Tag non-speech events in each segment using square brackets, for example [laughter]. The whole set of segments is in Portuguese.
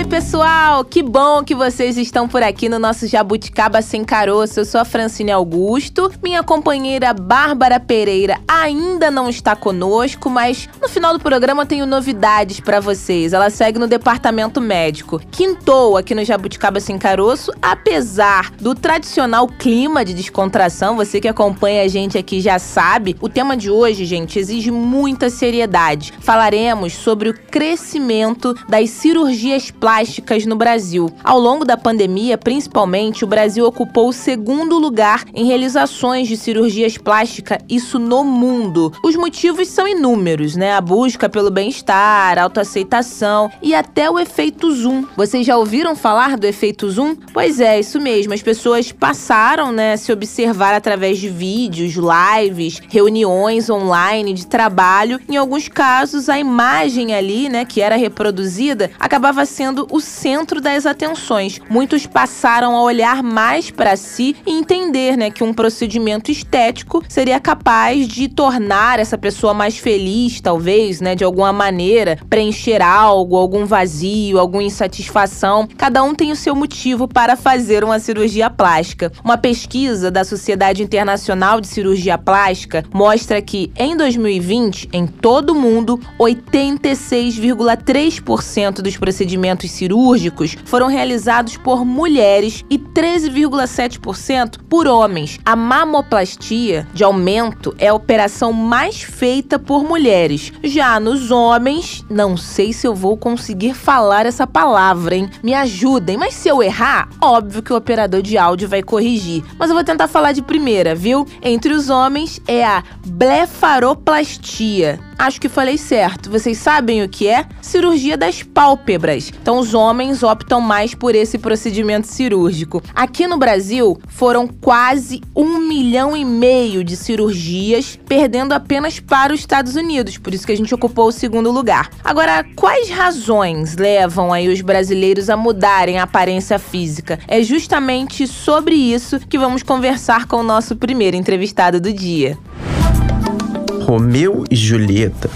Oi, pessoal! Que bom que vocês estão por aqui no nosso Jabuticaba Sem Caroço. Eu sou a Francine Augusto. Minha companheira Bárbara Pereira ainda não está conosco, mas no final do programa eu tenho novidades para vocês. Ela segue no departamento médico. Quintou aqui no Jabuticaba Sem Caroço, apesar do tradicional clima de descontração, você que acompanha a gente aqui já sabe, o tema de hoje, gente, exige muita seriedade. Falaremos sobre o crescimento das cirurgias plásticas no Brasil. Ao longo da pandemia, principalmente, o Brasil ocupou o segundo lugar em realizações de cirurgias plásticas, isso no mundo. Os motivos são inúmeros, né? A busca pelo bem-estar, autoaceitação e até o efeito zoom. Vocês já ouviram falar do efeito zoom? Pois é, isso mesmo. As pessoas passaram, né, a se observar através de vídeos, lives, reuniões online de trabalho. Em alguns casos, a imagem ali, né, que era reproduzida, acabava sendo o centro das atenções. Muitos passaram a olhar mais para si e entender, né, que um procedimento estético seria capaz de tornar essa pessoa mais feliz, talvez, né, de alguma maneira, preencher algo, algum vazio, alguma insatisfação. Cada um tem o seu motivo para fazer uma cirurgia plástica. Uma pesquisa da Sociedade Internacional de Cirurgia Plástica mostra que em 2020, em todo o mundo, 86,3% dos procedimentos procedimentos cirúrgicos foram realizados por mulheres e 13,7% por homens. A mamoplastia de aumento é a operação mais feita por mulheres. Já nos homens, não sei se eu vou conseguir falar essa palavra, hein? Me ajudem, mas se eu errar, óbvio que o operador de áudio vai corrigir. Mas eu vou tentar falar de primeira, viu? Entre os homens é a blefaroplastia. Acho que falei certo. Vocês sabem o que é? Cirurgia das pálpebras. Então, os homens optam mais por esse procedimento cirúrgico. Aqui no Brasil, foram quase um milhão e meio de cirurgias, perdendo apenas para os Estados Unidos. Por isso que a gente ocupou o segundo lugar. Agora, quais razões levam aí os brasileiros a mudarem a aparência física? É justamente sobre isso que vamos conversar com o nosso primeiro entrevistado do dia. Romeu e Julieta.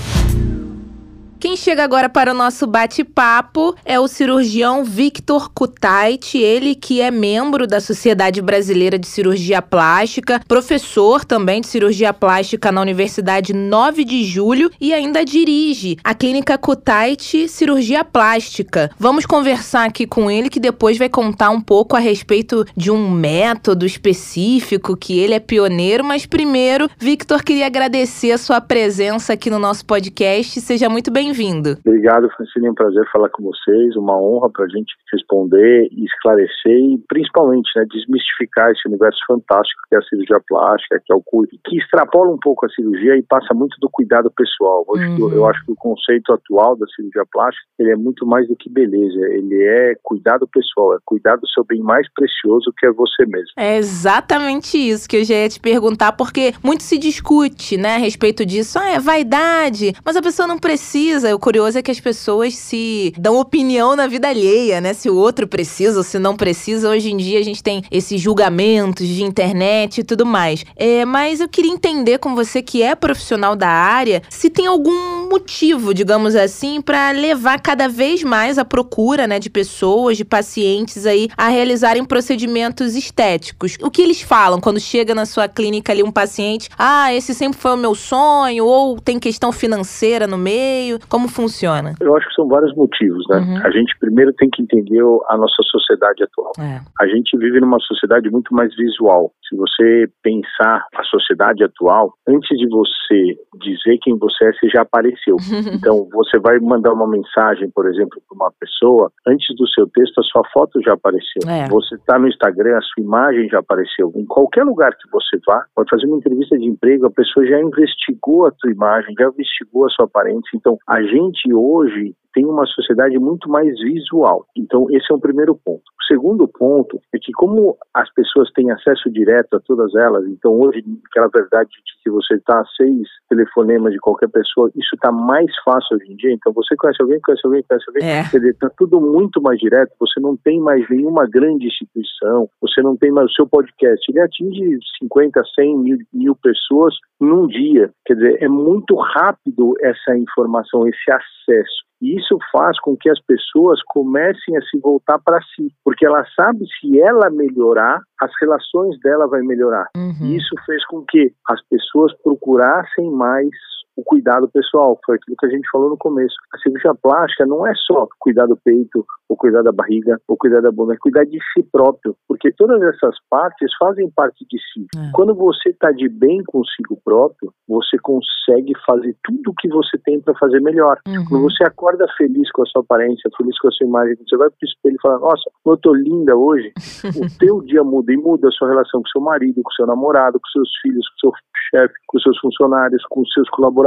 Quem chega agora para o nosso bate-papo é o cirurgião Victor Kutait, ele que é membro da Sociedade Brasileira de Cirurgia Plástica, professor também de cirurgia plástica na Universidade 9 de Julho e ainda dirige a Clínica Kutait Cirurgia Plástica. Vamos conversar aqui com ele que depois vai contar um pouco a respeito de um método específico que ele é pioneiro, mas primeiro, Victor queria agradecer a sua presença aqui no nosso podcast. Seja muito bem-vindo bem-vindo. Obrigado, Francine. É um prazer falar com vocês. Uma honra para a gente responder esclarecer e, principalmente, né, desmistificar esse universo fantástico que é a cirurgia plástica, que é o cuido, que extrapola um pouco a cirurgia e passa muito do cuidado pessoal. Uhum. Eu acho que o conceito atual da cirurgia plástica ele é muito mais do que beleza. Ele é cuidado pessoal, é cuidar do seu bem mais precioso que é você mesmo. É exatamente isso que eu já ia te perguntar, porque muito se discute, né, a respeito disso. Ah, é vaidade, mas a pessoa não precisa precisa. O curioso é que as pessoas se dão opinião na vida alheia, né? Se o outro precisa ou se não precisa. Hoje em dia a gente tem esses julgamentos de internet e tudo mais. É, mas eu queria entender com você que é profissional da área, se tem algum motivo, digamos assim, para levar cada vez mais a procura, né, de pessoas, de pacientes aí a realizarem procedimentos estéticos. O que eles falam quando chega na sua clínica ali um paciente? Ah, esse sempre foi o meu sonho ou tem questão financeira no meio? Como funciona? Eu acho que são vários motivos, né? Uhum. A gente primeiro tem que entender a nossa sociedade atual. É. A gente vive numa sociedade muito mais visual. Se você pensar a sociedade atual, antes de você dizer quem você é, você já apareceu. [laughs] então, você vai mandar uma mensagem, por exemplo, para uma pessoa, antes do seu texto, a sua foto já apareceu. É. Você está no Instagram, a sua imagem já apareceu. Em qualquer lugar que você vá, pode fazer uma entrevista de emprego, a pessoa já investigou a tua imagem, já investigou a sua aparência. Então, a gente hoje tem uma sociedade muito mais visual. Então, esse é um primeiro ponto. O segundo ponto é que, como as pessoas têm acesso direto a todas elas, então hoje, aquela verdade de que você está a seis telefonemas de qualquer pessoa, isso está mais fácil hoje em dia. Então, você conhece alguém, conhece alguém, conhece alguém, é. quer dizer, está tudo muito mais direto, você não tem mais nenhuma grande instituição, você não tem mais o seu podcast, ele atinge 50, 100 mil, mil pessoas num dia. Quer dizer, é muito rápido essa informação, esse acesso. E isso faz com que as pessoas comecem a se voltar para si, porque ela sabe se ela melhorar, as relações dela vai melhorar. Uhum. E isso fez com que as pessoas procurassem mais o cuidado pessoal, foi aquilo que a gente falou no começo. A cirurgia plástica não é só cuidar do peito, ou cuidar da barriga, ou cuidar da bunda, é cuidar de si próprio, porque todas essas partes fazem parte de si. É. Quando você está de bem consigo próprio, você consegue fazer tudo o que você tem para fazer melhor. Uhum. Quando você acorda feliz com a sua aparência, feliz com a sua imagem, você vai pro espelho e fala, nossa, eu tô linda hoje, [laughs] o teu dia muda e muda a sua relação com seu marido, com seu namorado, com seus filhos, com seu chefe, com seus funcionários, com seus colaboradores,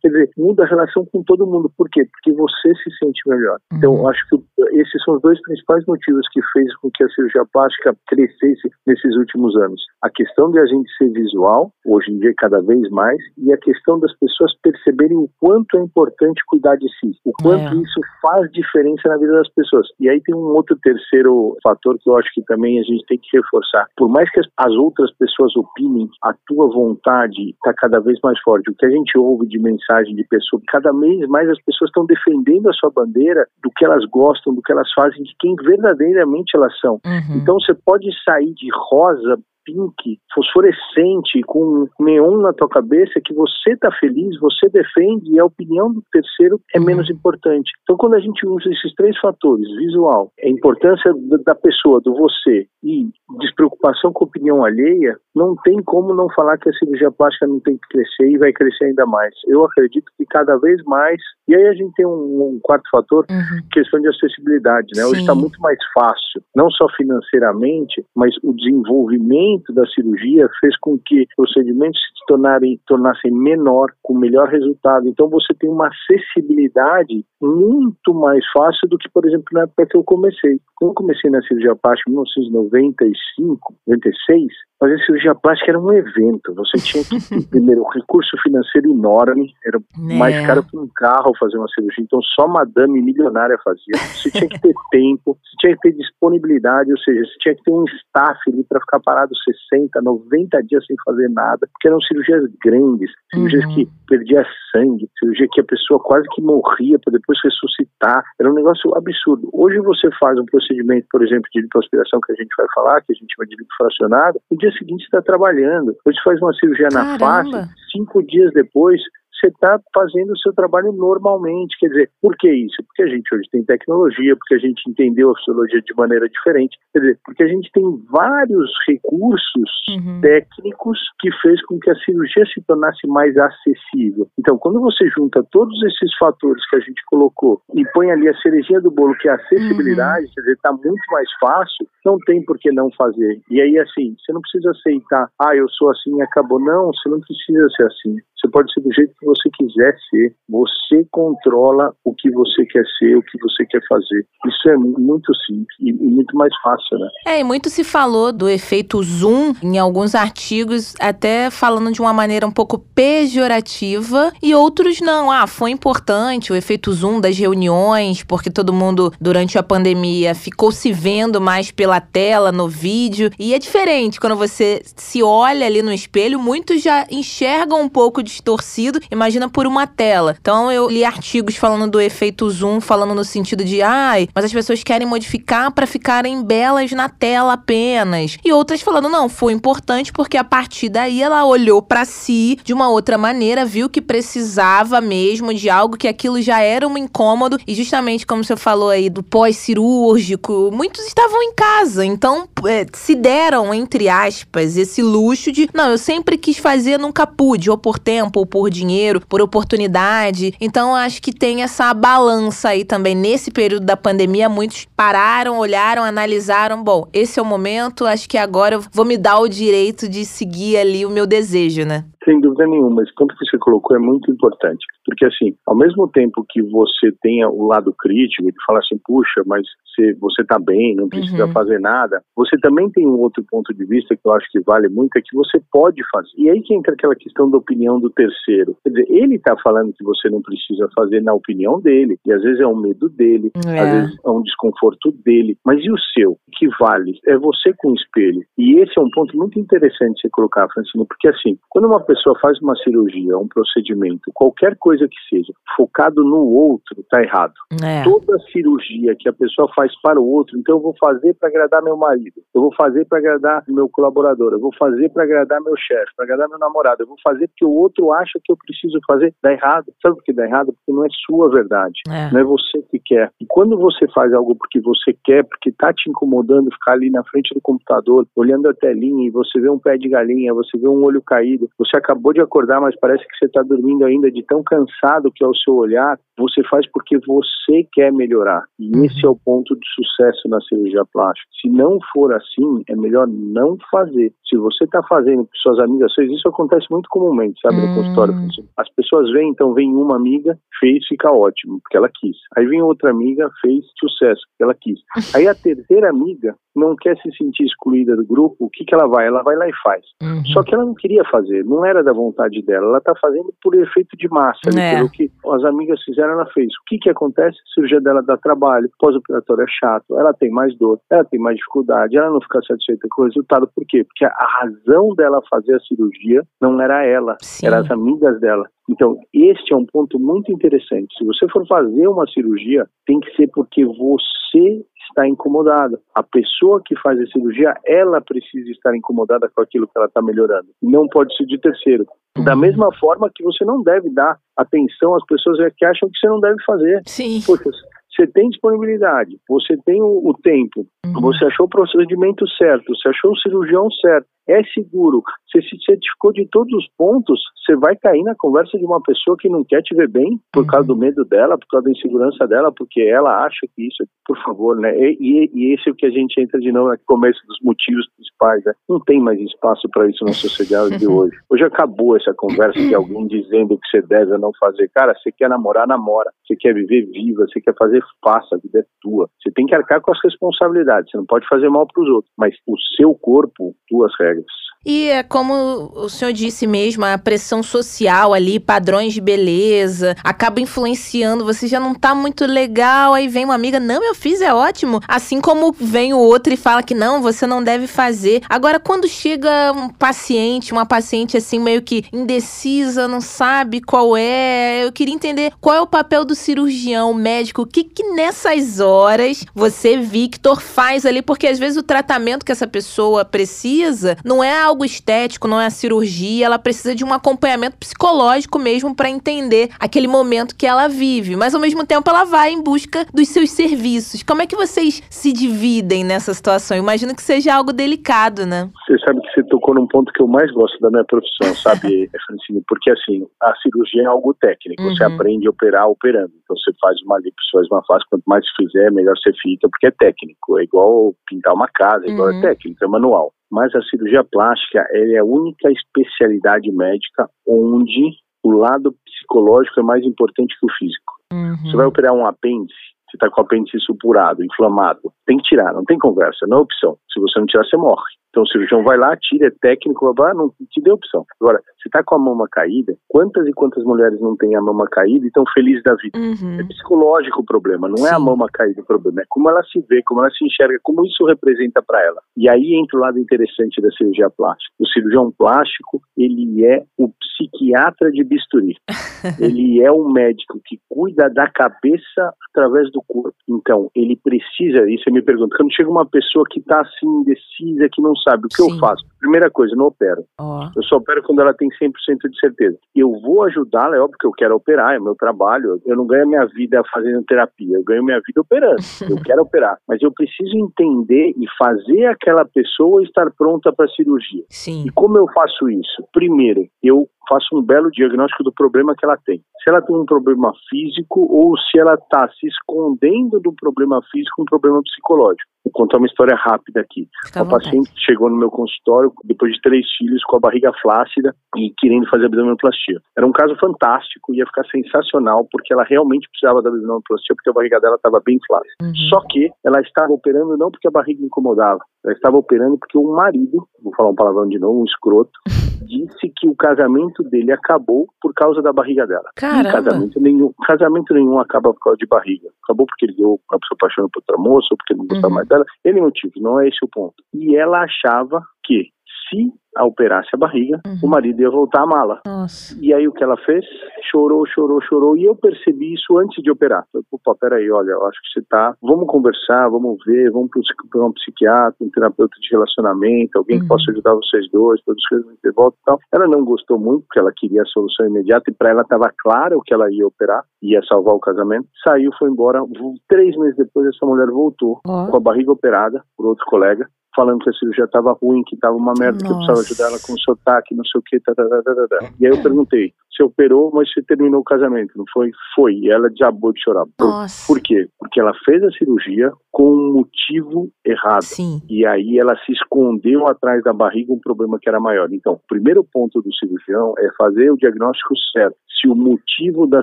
quer dizer, muda a relação com todo mundo. Por quê? Porque você se sente melhor. Então, uhum. Então, acho que esses são os dois principais motivos que fez com que a cirurgia plástica crescesse nesses últimos anos. A questão de a gente ser visual, hoje em dia cada vez mais, e a questão das pessoas perceberem o quanto é importante cuidar de si, o quanto é. isso faz diferença na vida das pessoas. E aí tem um outro terceiro fator que eu acho que também a gente tem que reforçar. Por mais que as outras pessoas opinem, a tua vontade está cada vez mais forte. O que a gente ouve de mensagem de pessoas, cada vez mais as pessoas estão defendendo a sua bandeira do que elas gostam, do que elas fazem, de quem verdadeiramente elas são. Uhum. Então você pode sair de rosa pink, fosforescente, com neon na tua cabeça, que você está feliz, você defende e a opinião do terceiro é uhum. menos importante. Então, quando a gente usa esses três fatores, visual, a importância da pessoa, do você e despreocupação com a opinião alheia, não tem como não falar que a cirurgia plástica não tem que crescer e vai crescer ainda mais. Eu acredito que cada vez mais. E aí a gente tem um, um quarto fator, uhum. questão de acessibilidade, né? Sim. Hoje está muito mais fácil, não só financeiramente, mas o desenvolvimento da cirurgia fez com que procedimentos se tornarem, tornassem menor, com melhor resultado. Então você tem uma acessibilidade muito mais fácil do que, por exemplo, na época que eu comecei. Quando eu comecei na cirurgia plástica em 1995, 96, fazer cirurgia plástica era um evento. Você tinha que [laughs] ter, primeiro, um recurso financeiro enorme, era é. mais caro que um carro fazer uma cirurgia, então só madame milionária fazia. Você tinha que ter [laughs] tempo, você tinha que ter disponibilidade, ou seja, você tinha que ter um staff ali para ficar parado 60, 90 dias sem fazer nada, porque eram cirurgias grandes, cirurgias uhum. que perdia sangue, cirurgia que a pessoa quase que morria para depois ressuscitar. Era um negócio absurdo. Hoje você faz um procedimento, por exemplo, de lipoaspiração que a gente vai falar, que a gente chama de lipo fracionado, no dia seguinte está trabalhando. Hoje faz uma cirurgia Caramba. na face, cinco dias depois você está fazendo o seu trabalho normalmente. Quer dizer, por que isso? Porque a gente hoje tem tecnologia, porque a gente entendeu a fisiologia de maneira diferente. Quer dizer, porque a gente tem vários recursos uhum. técnicos que fez com que a cirurgia se tornasse mais acessível. Então, quando você junta todos esses fatores que a gente colocou e põe ali a cerejinha do bolo, que é a acessibilidade, uhum. quer dizer, está muito mais fácil, não tem por que não fazer. E aí, assim, você não precisa aceitar, ah, eu sou assim e acabou. Não, você não precisa ser assim. Você pode ser do jeito que você quiser ser. Você controla o que você quer ser, o que você quer fazer. Isso é muito simples e, muito mais fácil, né? É, e muito se falou do efeito zoom em alguns artigos, até falando de uma maneira um pouco pejorativa, e outros não. Ah, foi importante o efeito zoom das reuniões, porque todo mundo, durante a pandemia, ficou se vendo mais pela tela, no vídeo. E é diferente quando você se olha ali no espelho, muitos já enxergam um pouco distorcido. Imagina por uma tela. Então eu li artigos falando do efeito zoom, falando no sentido de, ai, mas as pessoas querem modificar para ficarem belas na tela apenas. E outras falando, não, foi importante porque a partir daí ela olhou para si de uma outra maneira, viu que precisava mesmo de algo que aquilo já era um incômodo e justamente como você falou aí do pós-cirúrgico, muitos estavam em casa, então é, se deram entre aspas esse luxo de, não, eu sempre quis fazer, nunca pude, ou por tempo, ou por dinheiro, por oportunidade. Então, acho que tem essa balança aí também. Nesse período da pandemia, muitos pararam, olharam, analisaram. Bom, esse é o momento, acho que agora eu vou me dar o direito de seguir ali o meu desejo, né? Sem dúvida nenhuma. Mas quando que você colocou é muito importante, porque assim, ao mesmo tempo que você tenha o lado crítico de falar assim, puxa, mas você, você tá bem, não precisa uhum. fazer nada, você também tem um outro ponto de vista que eu acho que vale muito, é que você pode fazer. E aí que entra aquela questão da opinião do terceiro. Quer dizer, ele está falando que você não precisa fazer na opinião dele, e às vezes é um medo dele, é. às vezes é um desconforto dele, mas e o seu? O que vale? É você com o espelho. E esse é um ponto muito interessante você colocar, Francine, porque assim, quando uma pessoa faz uma cirurgia, um procedimento, qualquer coisa que seja, focado no outro, está errado. É. Toda cirurgia que a pessoa faz para o outro, então eu vou fazer para agradar meu marido, eu vou fazer para agradar meu colaborador, eu vou fazer para agradar meu chefe, para agradar meu namorado, eu vou fazer porque o outro acha que eu preciso fazer, dá errado. Sabe por que dá errado? Porque não é sua verdade, é. não é você que quer. E quando você faz algo porque você quer, porque está te incomodando ficar ali na frente do computador, olhando a telinha e você vê um pé de galinha, você vê um olho caído, você acabou de acordar, mas parece que você está dormindo ainda de tão cansado que é o seu olhar, você faz porque você quer melhorar. E uhum. esse é o ponto de sucesso na cirurgia plástica. Se não for assim, é melhor não fazer. Se você está fazendo com suas amigas isso acontece muito comumente, sabe, no hum. consultório. As pessoas vêm, então vem uma amiga, fez, fica ótimo, porque ela quis. Aí vem outra amiga, fez sucesso, porque ela quis. [laughs] Aí a terceira amiga não quer se sentir excluída do grupo, o que, que ela vai? Ela vai lá e faz. Uhum. Só que ela não queria fazer, não era da vontade dela, ela está fazendo por efeito de massa, é. pelo que as amigas fizeram, ela fez. O que, que acontece? A cirurgia dela dá trabalho, pós-operatório é chato, ela tem mais dor, ela tem mais dificuldade, ela não fica satisfeita com o resultado. Por quê? Porque a razão dela fazer a cirurgia não era ela, Sim. eram as amigas dela. Então, este é um ponto muito interessante. Se você for fazer uma cirurgia, tem que ser porque você está incomodada. A pessoa que faz a cirurgia, ela precisa estar incomodada com aquilo que ela está melhorando. Não pode ser de terceiro. Da uhum. mesma forma que você não deve dar atenção às pessoas que acham que você não deve fazer. Sim. Poxa, você tem disponibilidade, você tem o, o tempo, uhum. você achou o procedimento certo, você achou o cirurgião certo, é seguro. Você se certificou de todos os pontos, você vai cair na conversa de uma pessoa que não quer te ver bem por causa do uhum. medo dela, por causa da insegurança dela, porque ela acha que isso, por favor, né? E, e, e esse é o que a gente entra de novo no começo dos motivos principais, né? Não tem mais espaço para isso na sociedade de [laughs] hoje. Hoje acabou essa conversa de alguém dizendo que você deve ou não fazer. Cara, você quer namorar, namora. Você quer viver viva, você quer fazer, faça, a vida é tua. Você tem que arcar com as responsabilidades, você não pode fazer mal para os outros, mas o seu corpo, tuas regras. E é como o senhor disse mesmo, a pressão social ali, padrões de beleza, acaba influenciando, você já não tá muito legal, aí vem uma amiga, não, eu fiz, é ótimo. Assim como vem o outro e fala que não, você não deve fazer. Agora, quando chega um paciente, uma paciente assim, meio que indecisa, não sabe qual é, eu queria entender qual é o papel do cirurgião, médico, o que que nessas horas você, Victor, faz ali, porque às vezes o tratamento que essa pessoa precisa não é algo estético, não é a cirurgia, ela precisa de um acompanhamento psicológico mesmo para entender aquele momento que ela vive, mas ao mesmo tempo ela vai em busca dos seus serviços. Como é que vocês se dividem nessa situação? imagino que seja algo delicado, né? Você sabe que você tocou num ponto que eu mais gosto da minha profissão, sabe, [laughs] Francine? Porque assim, a cirurgia é algo técnico, uhum. você aprende a operar operando. Então você faz uma lipo, faz uma face, quanto mais fizer, melhor você fica, porque é técnico. É igual pintar uma casa, é igual é uhum. é técnico, é manual mas a cirurgia plástica é a única especialidade médica onde o lado psicológico é mais importante que o físico. Uhum. Você vai operar um apêndice, você está com o apêndice supurado, inflamado, tem que tirar, não tem conversa, não é opção. Se você não tirar, você morre. Então o cirurgião vai lá, tira, é técnico, vai, não te deu opção. Agora, você está com a mama caída, quantas e quantas mulheres não têm a mama caída e estão felizes da vida? Uhum. É psicológico o problema, não Sim. é a mama caída o problema, é como ela se vê, como ela se enxerga, como isso representa para ela. E aí entra o lado interessante da cirurgia plástica. O cirurgião plástico, ele é o psiquiatra de bisturi. [laughs] ele é um médico que cuida da cabeça através do corpo. Então, ele precisa, e você me pergunta, quando chega uma pessoa que está assim, indecisa, que não sabe o que Sim. eu faço, primeira coisa, não opero. Oh. Eu só opero quando ela tem 100% de certeza. Eu vou ajudá-la, é óbvio que eu quero operar, é meu trabalho. Eu não ganho minha vida fazendo terapia, eu ganho minha vida operando. [laughs] eu quero operar, mas eu preciso entender e fazer aquela pessoa estar pronta para a cirurgia. Sim. E como eu faço isso? Primeiro, eu faço um belo diagnóstico do problema que ela tem. Se ela tem um problema físico ou se ela está se escondendo do problema físico, um problema psicológico. Vou contar uma história rápida aqui. Fica uma paciente chegou no meu consultório depois de três filhos com a barriga flácida e querendo fazer abdominoplastia. Era um caso fantástico, ia ficar sensacional, porque ela realmente precisava da abdominoplastia, porque a barriga dela estava bem flácida. Uhum. Só que ela estava operando não porque a barriga incomodava, ela estava operando porque o marido, vou falar um palavrão de novo, um escroto, [laughs] disse que o casamento dele acabou por causa da barriga dela. Caramba. casamento nenhum, casamento nenhum acaba por causa de barriga. Acabou porque ele deu a pessoa apaixonou por outra moça, ou porque ele não gostava uhum. mais dela. Ele motivo, não é esse o ponto. E ela achava que se operasse a barriga, uhum. o marido ia voltar a mala. Nossa. E aí o que ela fez? Chorou, chorou, chorou. E eu percebi isso antes de operar. Falei, pô, peraí, olha, eu acho que você tá. Vamos conversar, vamos ver, vamos para um psiquiatra, um terapeuta de relacionamento, alguém uhum. que possa ajudar vocês dois, todos os de volta e tal. Ela não gostou muito, porque ela queria a solução imediata, e para ela estava claro que ela ia operar, ia salvar o casamento. Saiu, foi embora. Três meses depois, essa mulher voltou oh. com a barriga operada por outro colega falando que a cirurgia estava ruim, que estava uma merda, Nossa. que eu precisava ajudar ela com sotaque, não sei o que, tá, tá, tá. E aí eu perguntei, você operou, mas você terminou o casamento, não foi? Foi. E ela desabou de chorar. Por, por, quê? Porque ela fez a cirurgia com um motivo errado. Sim. E aí ela se escondeu atrás da barriga um problema que era maior. Então, o primeiro ponto do cirurgião é fazer o diagnóstico certo. Se o motivo da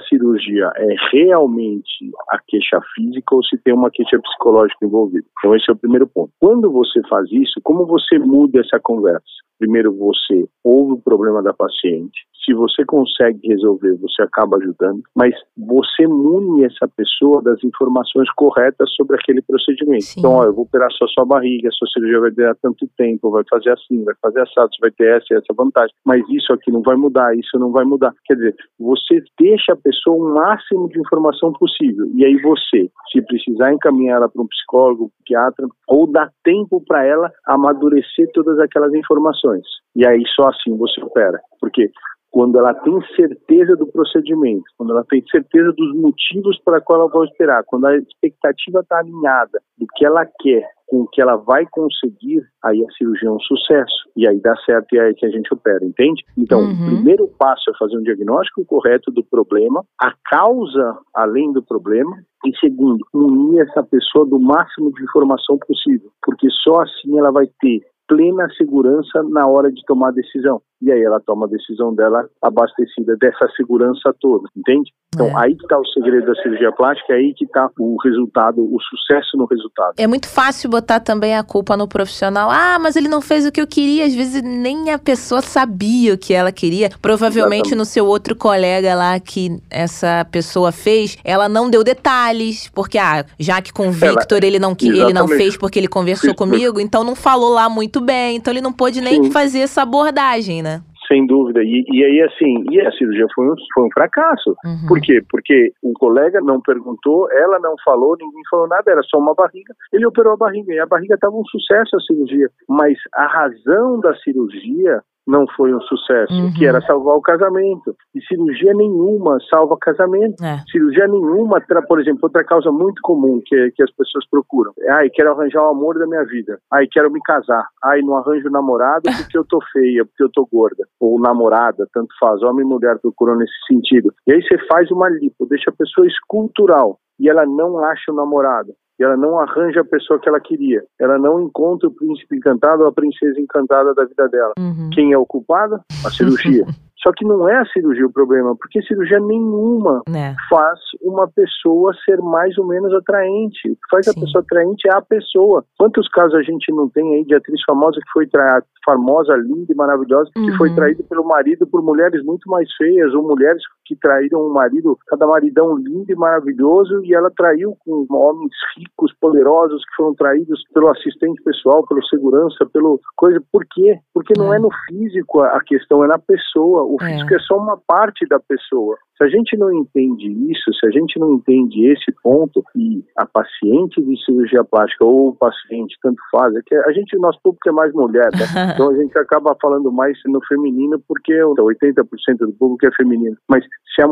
cirurgia é realmente a queixa física ou se tem uma queixa psicológica envolvida. Então, esse é o primeiro ponto. Quando você faz isso, como você muda essa conversa? Primeiro, você ouve o problema da paciente, se você consegue resolver, você acaba ajudando, mas você mune essa pessoa das informações corretas sobre aquele procedimento. Sim. Então, ó, eu vou operar só sua barriga, sua cirurgia vai durar tanto tempo, vai fazer assim, vai fazer assado, você vai ter essa e essa vantagem, mas isso aqui não vai mudar, isso não vai mudar. Quer dizer, você deixa a pessoa o máximo de informação possível, e aí você, se precisar encaminhar ela para um psicólogo, um psiquiatra, ou dá tempo para ela amadurecer todas aquelas informações. E aí só assim você opera. Porque quando ela tem certeza do procedimento, quando ela tem certeza dos motivos para qual ela vai esperar, quando a expectativa está alinhada do que ela quer com o que ela vai conseguir, aí a cirurgia é um sucesso. E aí dá certo e é aí que a gente opera, entende? Então, uhum. o primeiro passo é fazer um diagnóstico correto do problema, a causa além do problema, e segundo, unir essa pessoa do máximo de informação possível, porque só assim ela vai ter plena segurança na hora de tomar a decisão. E aí ela toma a decisão dela abastecida dessa segurança toda, entende? Então, é. aí que está o segredo da cirurgia plástica, é aí que está o resultado, o sucesso no resultado. É muito fácil botar também a culpa no profissional. Ah, mas ele não fez o que eu queria. Às vezes nem a pessoa sabia o que ela queria. Provavelmente Exatamente. no seu outro colega lá que essa pessoa fez, ela não deu detalhes, porque, ah, já que com o Victor ela, ele, não, ele não fez porque ele conversou Sim. comigo, então não falou lá muito bem. Então ele não pôde nem Sim. fazer essa abordagem, né? Sem dúvida. E, e aí, assim, e a cirurgia foi um, foi um fracasso. Uhum. Por quê? Porque o colega não perguntou, ela não falou, ninguém falou nada, era só uma barriga. Ele operou a barriga e a barriga estava um sucesso a cirurgia. Mas a razão da cirurgia não foi um sucesso, uhum. que era salvar o casamento. E cirurgia nenhuma salva casamento. É. Cirurgia nenhuma, por exemplo, outra causa muito comum que, que as pessoas procuram. Ai, quero arranjar o amor da minha vida. Ai, quero me casar. Ai, não arranjo namorado porque eu tô feia, porque eu tô gorda. Ou namorada, tanto faz. Homem e mulher procuram nesse sentido. E aí você faz uma lipo, deixa a pessoa escultural e ela não acha o namorado e ela não arranja a pessoa que ela queria. Ela não encontra o príncipe encantado ou a princesa encantada da vida dela. Uhum. Quem é o culpado? A cirurgia. [laughs] Só que não é a cirurgia o problema, porque cirurgia nenhuma é. faz uma pessoa ser mais ou menos atraente. O que faz Sim. a pessoa atraente é a pessoa. Quantos casos a gente não tem aí de atriz famosa que foi traída, famosa, linda e maravilhosa, uhum. que foi uhum. traída pelo marido por mulheres muito mais feias, ou mulheres que traíram o marido, cada maridão lindo e maravilhoso, e ela traiu com homens ricos, poderosos, que foram traídos pelo assistente pessoal, pelo segurança, pelo coisa. Por quê? Porque não é, é no físico a questão, é na pessoa o físico é. é só uma parte da pessoa. Se a gente não entende isso, se a gente não entende esse ponto, e a paciente de cirurgia plástica ou o paciente, tanto faz, é que a gente, nosso público é mais mulher, né? [laughs] então a gente acaba falando mais no feminino porque 80% do público é feminino. Mas se, a,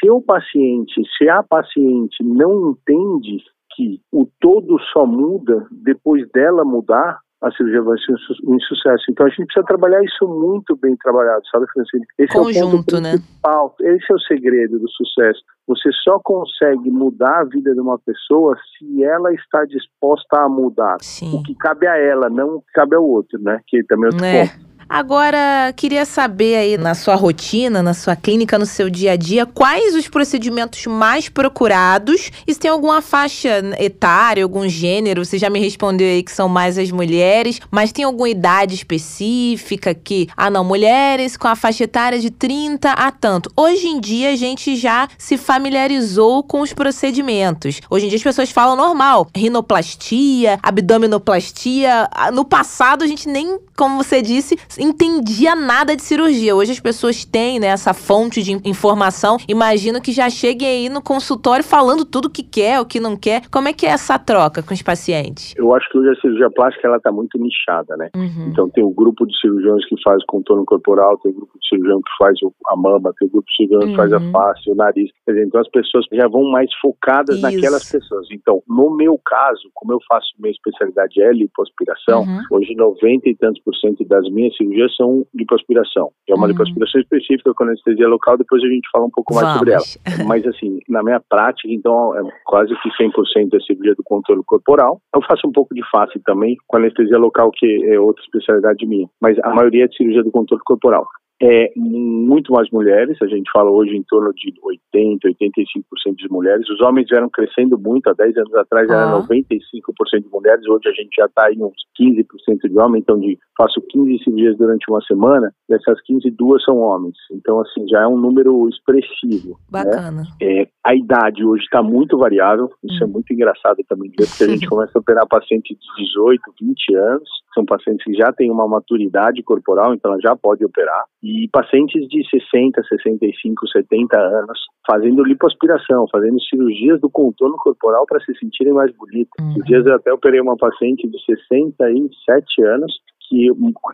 se o paciente, se a paciente não entende que o todo só muda depois dela mudar, a cirurgia vai ser um insucesso. Então a gente precisa trabalhar isso muito bem trabalhado, sabe, Francine? Esse Conjunto, é o né? principal, né? Esse é o segredo do sucesso. Você só consegue mudar a vida de uma pessoa se ela está disposta a mudar. Sim. O que cabe a ela, não o que cabe ao outro, né? Que também é outro é. ponto. Agora, queria saber aí na sua rotina, na sua clínica, no seu dia a dia, quais os procedimentos mais procurados e se tem alguma faixa etária, algum gênero, você já me respondeu aí que são mais as mulheres, mas tem alguma idade específica que, ah não, mulheres com a faixa etária de 30 a tanto. Hoje em dia a gente já se familiarizou com os procedimentos. Hoje em dia as pessoas falam normal, rinoplastia, abdominoplastia. No passado a gente nem, como você disse, entendia nada de cirurgia. Hoje as pessoas têm né, essa fonte de informação. Imagino que já cheguem aí no consultório falando tudo o que quer, o que não quer. Como é que é essa troca com os pacientes? Eu acho que hoje a cirurgia plástica ela está muito nichada, né? Uhum. Então tem o grupo de cirurgiões que faz o contorno corporal, tem o grupo de cirurgião que faz a mama, tem o grupo de cirurgião uhum. que faz a uhum. face, o nariz. Então as pessoas já vão mais focadas Isso. naquelas pessoas. Então, no meu caso, como eu faço minha especialidade é lipoaspiração, uhum. hoje 90 e tantos por cento das minhas cirurgias cirurgia são lipoaspiração. É uma uhum. lipoaspiração específica com anestesia local, depois a gente fala um pouco mais Vamos. sobre ela. Mas assim, na minha prática, então, é quase que 100% da cirurgia do controle corporal. Eu faço um pouco de face também com anestesia local, que é outra especialidade minha. Mas a maioria é de cirurgia do controle corporal é muito mais mulheres, a gente fala hoje em torno de 80, 85% de mulheres. Os homens vieram crescendo muito, há 10 anos atrás era 95% de mulheres, hoje a gente já está em uns 15% de homens, então de, faço 15 cirurgias durante uma semana, dessas 15, duas são homens. Então, assim, já é um número expressivo. Né? Bacana. Né? É, a idade hoje está muito variável, isso é hum. é muito engraçado também porque a gente [laughs] começa a operar pacientes de 18, 20 anos, são pacientes que já têm uma maturidade corporal, então ela já pode operar e pacientes de 60, 65, 70 anos fazendo lipoaspiração, fazendo cirurgias do contorno corporal para se sentirem mais bonitas. Uhum. dias eu até operei uma paciente de 67 anos que,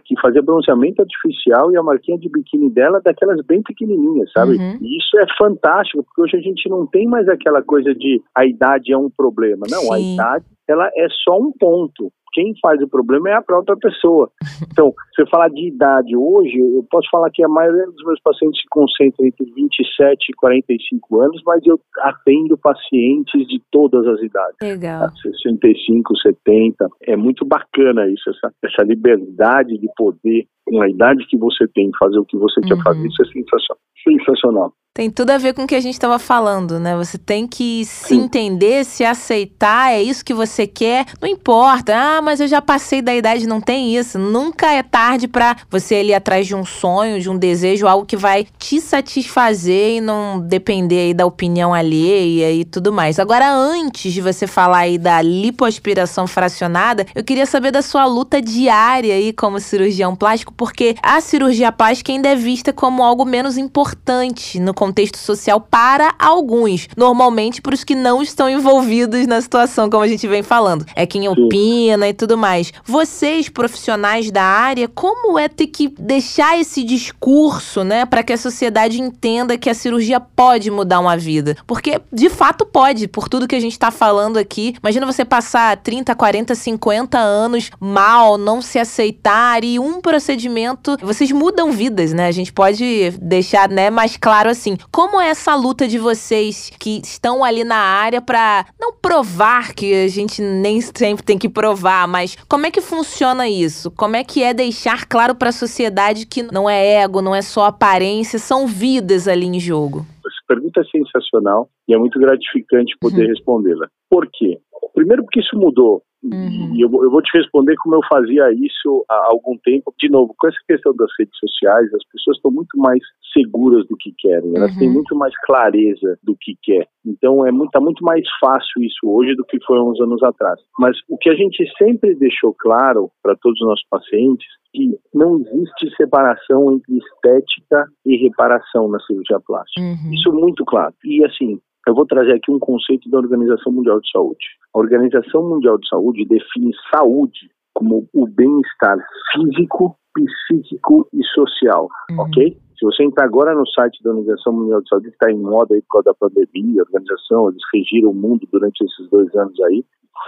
que fazia bronzeamento artificial e a marquinha de biquíni dela daquelas bem pequenininhas, sabe? Uhum. E isso é fantástico, porque hoje a gente não tem mais aquela coisa de a idade é um problema. Não, Sim. a idade ela é só um ponto quem faz o problema é a própria pessoa. [laughs] Então, se eu falar de idade hoje, eu posso falar que a maioria dos meus pacientes se concentra entre 27 e 45 anos, mas eu atendo pacientes de todas as idades. Legal. 65, 70. É muito bacana isso, essa, essa liberdade de poder, com a idade que você tem, fazer o que você uhum. quer fazer. Isso é sensacional. sensacional. Tem tudo a ver com o que a gente estava falando, né? Você tem que se Sim. entender, se aceitar, é isso que você quer. Não importa, ah, mas eu já passei da idade, não tem isso. Nunca é tarde para você ir atrás de um sonho, de um desejo, algo que vai te satisfazer e não depender aí da opinião alheia e tudo mais. Agora, antes de você falar aí da lipoaspiração fracionada, eu queria saber da sua luta diária aí como cirurgião plástico, porque a cirurgia plástica ainda é vista como algo menos importante no contexto social para alguns, normalmente para os que não estão envolvidos na situação, como a gente vem falando. É quem opina e tudo mais. Vocês, profissionais da área, como é ter que deixar esse discurso, né, para que a sociedade entenda que a cirurgia pode mudar uma vida? Porque de fato pode, por tudo que a gente está falando aqui. Imagina você passar 30, 40, 50 anos mal, não se aceitar e um procedimento, vocês mudam vidas, né? A gente pode deixar, né, mais claro assim, como é essa luta de vocês que estão ali na área para não provar que a gente nem sempre tem que provar, mas como é que funciona isso? Como é que é deixar claro para a sociedade que não é ego, não é só aparência, são vidas ali em jogo? Essa pergunta é sensacional e é muito gratificante poder uhum. respondê-la. Por quê? Primeiro porque isso mudou. Uhum. E eu, eu, vou te responder como eu fazia isso há algum tempo. De novo, com essa questão das redes sociais, as pessoas estão muito mais seguras do que querem, elas uhum. têm muito mais clareza do que quer. Então é muito, tá muito mais fácil isso hoje do que foi uns anos atrás. Mas o que a gente sempre deixou claro para todos os nossos pacientes que não existe separação entre estética e reparação na cirurgia plástica. Uhum. Isso é muito claro. E assim, eu vou trazer aqui um conceito da Organização Mundial de Saúde. A Organização Mundial de Saúde define saúde como o bem-estar físico, psíquico e social, uhum. ok? Se você entrar agora no site da Organização Mundial de Saúde, que está em moda aí por causa da pandemia, a organização, eles regiram o mundo durante esses dois anos aí,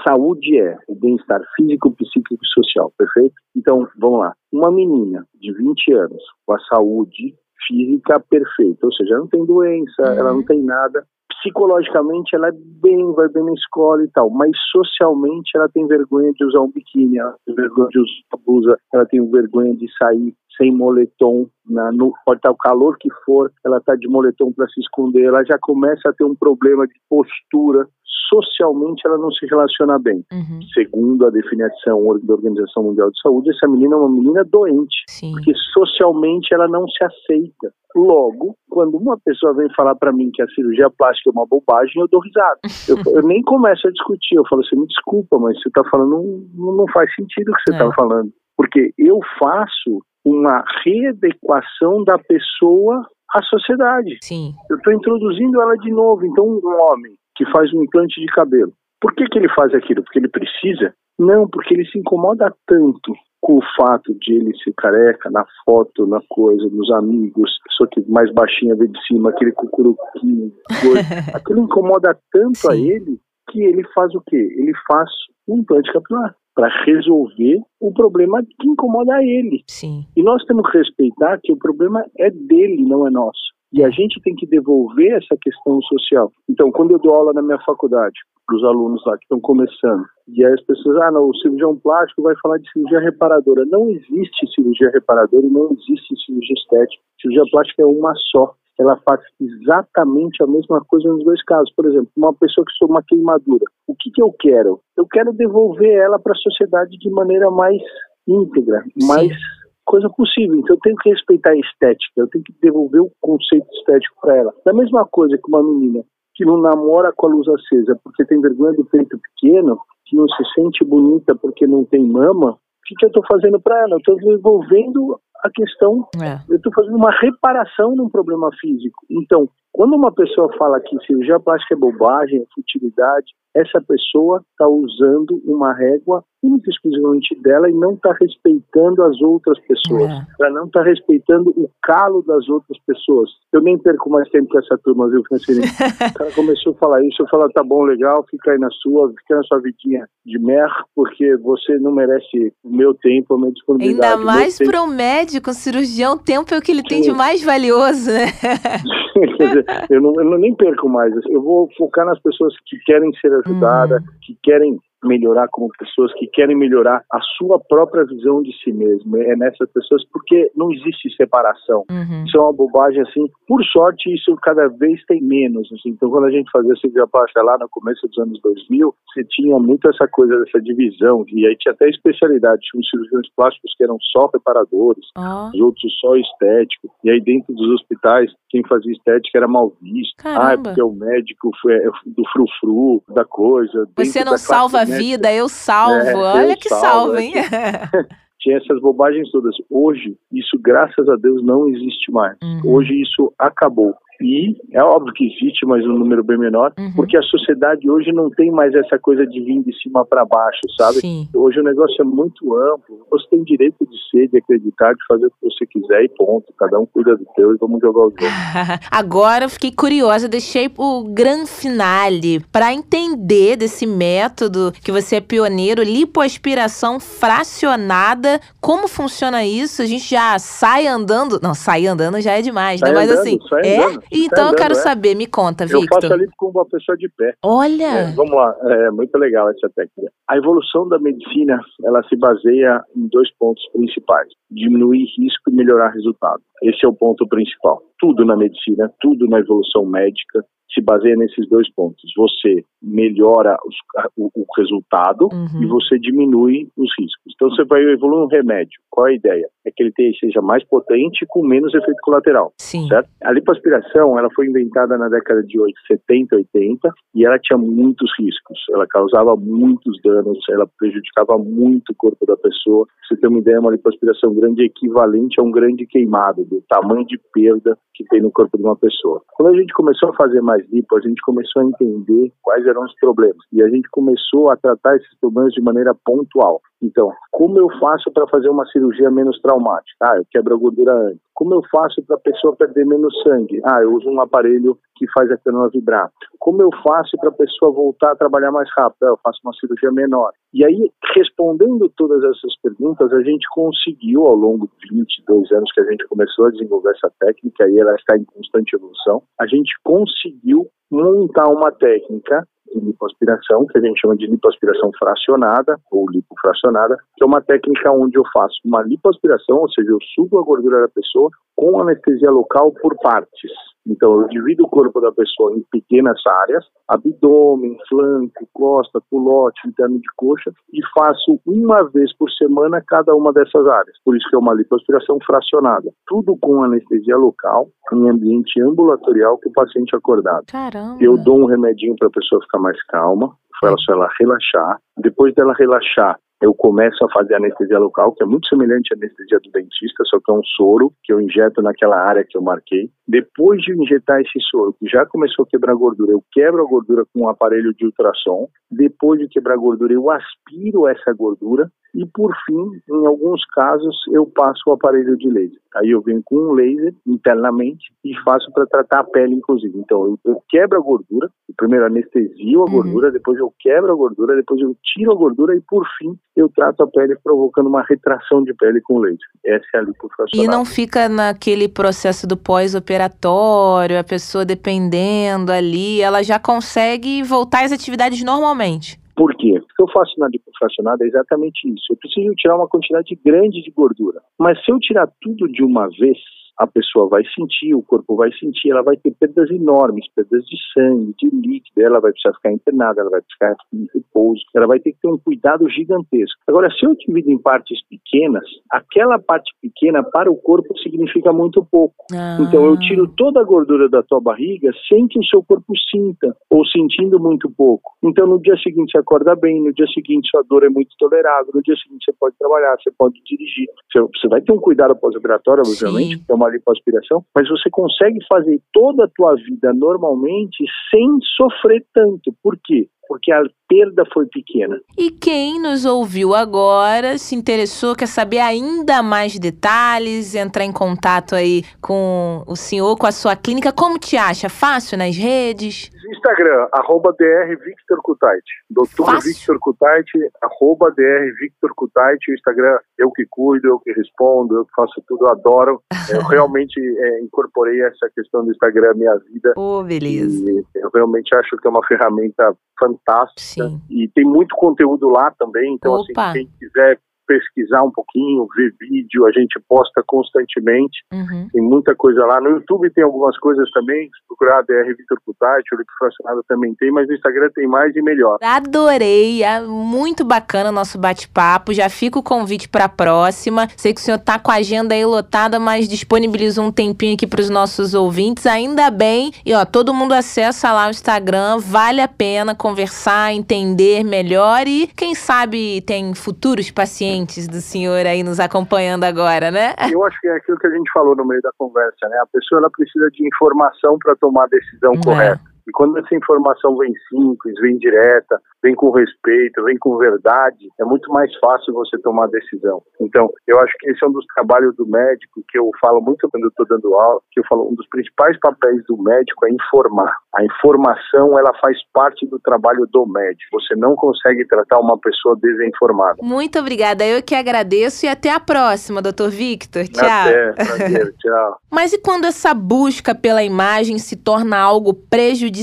saúde é o bem-estar físico, psíquico e social, perfeito? Então, vamos lá. Uma menina de 20 anos com a saúde física perfeita, ou seja, não tem doença, uhum. ela não tem nada, psicologicamente ela é bem, vai bem na escola e tal, mas socialmente ela tem vergonha de usar um biquíni, ela tem vergonha de usar uma blusa, ela tem vergonha de sair sem moletom, na, no, pode estar o calor que for, ela está de moletom para se esconder, ela já começa a ter um problema de postura, socialmente ela não se relaciona bem. Uhum. Segundo a definição da Organização Mundial de Saúde, essa menina é uma menina doente, Sim. porque socialmente ela não se aceita. Logo, quando uma pessoa vem falar para mim que a cirurgia plástica é uma bobagem, eu dou risada. [laughs] Eu, eu nem começo a discutir. Eu falo assim: me desculpa, mas você está falando, não, não faz sentido o que você está é. falando. Porque eu faço uma readequação da pessoa à sociedade. Sim. Eu estou introduzindo ela de novo. Então, um homem que faz um implante de cabelo, por que, que ele faz aquilo? Porque ele precisa? Não, porque ele se incomoda tanto com o fato de ele ser careca na foto, na coisa, nos amigos, só que mais baixinha vem de cima, aquele cucuruquinho, [laughs] aquilo incomoda tanto Sim. a ele que ele faz o quê? Ele faz um implante capilar para resolver o problema que incomoda a ele. Sim. E nós temos que respeitar que o problema é dele, não é nosso. E a gente tem que devolver essa questão social. Então, quando eu dou aula na minha faculdade, para os alunos lá que estão começando, e aí as pessoas, ah, não, o cirurgião plástico vai falar de cirurgia reparadora. Não existe cirurgia reparadora e não existe cirurgia estética. Cirurgia plástica é uma só ela faz exatamente a mesma coisa nos dois casos. Por exemplo, uma pessoa que sofreu uma queimadura, o que, que eu quero? Eu quero devolver ela para a sociedade de maneira mais íntegra, mais Sim. Coisa possível. Então eu tenho que respeitar a estética, eu tenho que devolver o conceito estético para ela. Da mesma coisa que uma menina que não namora com a luz acesa porque tem vergonha do peito pequeno, que não se sente bonita porque não tem mama, o que, que eu estou fazendo para ela? Eu estou devolvendo a questão, é. eu estou fazendo uma reparação num problema físico. Então, quando uma pessoa fala que cirurgia plástica é bobagem, é futilidade, essa pessoa está usando uma régua única exclusivamente dela e não está respeitando as outras pessoas. É. Ela não está respeitando o calo das outras pessoas. Eu nem perco mais tempo com essa turma, viu, Francine? [laughs] o cara começou a falar isso, eu falo, tá bom, legal, fica aí na sua, fica na sua vidinha de mer, porque você não merece o meu tempo, a minha disponibilidade. Ainda mais para um médico, um cirurgião, o tempo é o que ele Sim. tem de mais valioso, né? [laughs] [laughs] eu, não, eu não nem perco mais. Eu vou focar nas pessoas que querem ser ajudadas, uhum. que querem melhorar como pessoas que querem melhorar a sua própria visão de si mesmo. É nessas pessoas porque não existe separação. Uhum. Isso é uma bobagem assim. Por sorte, isso cada vez tem menos. Assim. Então, quando a gente fazia cirurgia plástica lá no começo dos anos 2000, você tinha muito essa coisa dessa divisão e aí tinha até especialidade. Tinha uns cirurgiões plásticos que eram só reparadores, oh. os outros só estéticos. E aí dentro dos hospitais, quem fazia estética era mal visto. Caramba. Ah, é porque o médico foi é, do frufru, da coisa. Você não salva vida, eu salvo. É, Olha eu que salvo, salvo hein? [laughs] Tinha essas bobagens todas. Hoje, isso, graças a Deus, não existe mais. Uhum. Hoje, isso acabou. E é óbvio que existe, mas um número bem menor, uhum. porque a sociedade hoje não tem mais essa coisa de vir de cima para baixo, sabe? Sim. Hoje o negócio é muito amplo. Você tem direito de ser, de acreditar, de fazer o que você quiser e ponto. Cada um cuida do teu e vamos jogar o jogo. [laughs] Agora eu fiquei curiosa, deixei o grande finale para entender desse método que você é pioneiro, lipoaspiração fracionada. Como funciona isso? A gente já sai andando. Não, sai andando já é demais, né? sai né? Andando, Mas assim, é? Andando. Então eu quero é. saber, me conta, Victor. Eu faço ali com uma pessoa de pé. Olha! É, vamos lá, é muito legal essa técnica. A evolução da medicina, ela se baseia em dois pontos principais. Diminuir risco e melhorar resultado. Esse é o ponto principal. Tudo na medicina, tudo na evolução médica, se baseia nesses dois pontos. Você melhora os, o, o, resultado uhum. e você diminui os riscos. Então você vai evoluir um remédio. Qual é a ideia? É que ele tenha, seja mais potente com menos efeito colateral. Sim. Certo? A lipoaspiração ela foi inventada na década de 70, 80 e ela tinha muitos riscos. Ela causava muitos danos, ela prejudicava muito o corpo da pessoa. Pra você ter uma ideia, uma lipoaspiração grande é equivalente a um grande queimado, do tamanho de perda que tem no corpo de uma pessoa. Quando a gente começou a fazer mais lipo, a gente começou a entender quais eram os problemas e a gente começou a tratar esses problemas de maneira pontual. Então, como eu faço para fazer uma cirurgia menos traumática? Ah, eu quebro a gordura antes. Como eu faço para a pessoa perder menos sangue? Ah, eu uso um aparelho que faz a cânula vibrar. Como eu faço para a pessoa voltar a trabalhar mais rápido? Ah, eu faço uma cirurgia menor. E aí, respondendo todas essas perguntas, a gente conseguiu, ao longo de 22 anos que a gente começou a desenvolver essa técnica, e ela está em constante evolução, a gente conseguiu montar uma técnica lipoaspiração, que a gente chama de lipoaspiração fracionada ou lipofracionada, que é uma técnica onde eu faço uma lipoaspiração, ou seja, eu subo a gordura da pessoa com anestesia local por partes. Então, eu divido o corpo da pessoa em pequenas áreas, abdômen, flanco, costa, culote, interno de coxa, e faço uma vez por semana cada uma dessas áreas. Por isso que é uma lipoaspiração fracionada. Tudo com anestesia local, em ambiente ambulatorial com o paciente acordado. Caramba! Eu dou um remedinho para a pessoa ficar mais calma, faço ela relaxar. Depois dela relaxar, eu começo a fazer anestesia local, que é muito semelhante à anestesia do dentista, só que é um soro que eu injeto naquela área que eu marquei. Depois de injetar esse soro, que já começou a quebrar gordura, eu quebro a gordura com um aparelho de ultrassom. Depois de quebrar a gordura, eu aspiro essa gordura. E por fim, em alguns casos, eu passo o aparelho de laser. Aí eu venho com um laser internamente e faço para tratar a pele, inclusive. Então eu, eu quebro a gordura, eu primeiro anestesio a uhum. gordura, depois eu quebro a gordura, depois eu tiro a gordura e por fim eu trato a pele provocando uma retração de pele com laser. Essa é a lipofracionada. E não fica naquele processo do pós-operatório, a pessoa dependendo ali, ela já consegue voltar às atividades normalmente. Por quê? O que eu faço na lipofracionada é exatamente isso. Eu preciso tirar uma quantidade grande de gordura. Mas se eu tirar tudo de uma vez, a pessoa vai sentir, o corpo vai sentir, ela vai ter perdas enormes, perdas de sangue, de líquido, ela vai precisar ficar internada, ela vai precisar em repouso, ela vai ter que ter um cuidado gigantesco. Agora, se eu divido em partes pequenas, aquela parte pequena para o corpo significa muito pouco. Ah. Então, eu tiro toda a gordura da tua barriga sem que o seu corpo sinta, ou sentindo muito pouco. Então, no dia seguinte você acorda bem, no dia seguinte sua dor é muito tolerável, no dia seguinte você pode trabalhar, você pode dirigir. Você vai ter um cuidado pós-operatório, obviamente, que é uma uma lipoaspiração, mas você consegue fazer toda a tua vida normalmente sem sofrer tanto. Por quê? Porque a perda foi pequena. E quem nos ouviu agora, se interessou, quer saber ainda mais detalhes, entrar em contato aí com o senhor, com a sua clínica, como te acha? Fácil nas redes? Instagram, arroba DR Victor Kutaiti. Doutor Victor Kutaiti, arroba DR Victor Kutaiti. O Instagram, eu que cuido, eu que respondo, eu que faço tudo, eu adoro. [laughs] Eu realmente é, incorporei essa questão do Instagram à minha vida. Oh, beleza. Eu realmente acho que é uma ferramenta fantástica. Sim. E tem muito conteúdo lá também, então assim, Opa. assim, quem quiser pesquisar um pouquinho, ver vídeo, a gente posta constantemente. Uhum. Tem muita coisa lá. No YouTube tem algumas coisas também. Se procurar DR Vitor Putati, o Lipo Fracionado também tem, mas no Instagram tem mais e melhor. Adorei, é muito bacana o nosso bate-papo. Já fica o convite para a próxima. Sei que o senhor tá com a agenda aí lotada, mas disponibilizou um tempinho aqui para os nossos ouvintes. Ainda bem. E ó, todo mundo acessa lá o Instagram. Vale a pena conversar, entender melhor e quem sabe tem futuros pacientes do senhor aí nos acompanhando agora, né? Eu acho que é aquilo que a gente falou no meio da conversa, né? A pessoa ela precisa de informação para tomar a decisão é. correta. E quando essa informação vem simples, vem direta, vem com respeito, vem com verdade, é muito mais fácil você tomar decisão. Então, eu acho que esse é um dos trabalhos do médico que eu falo muito quando eu estou dando aula, que eu falo um dos principais papéis do médico é informar. A informação, ela faz parte do trabalho do médico. Você não consegue tratar uma pessoa desinformada. Muito obrigada. Eu que agradeço e até a próxima, doutor Victor. Tchau. Até, prazer, tchau. [laughs] Mas e quando essa busca pela imagem se torna algo prejudicial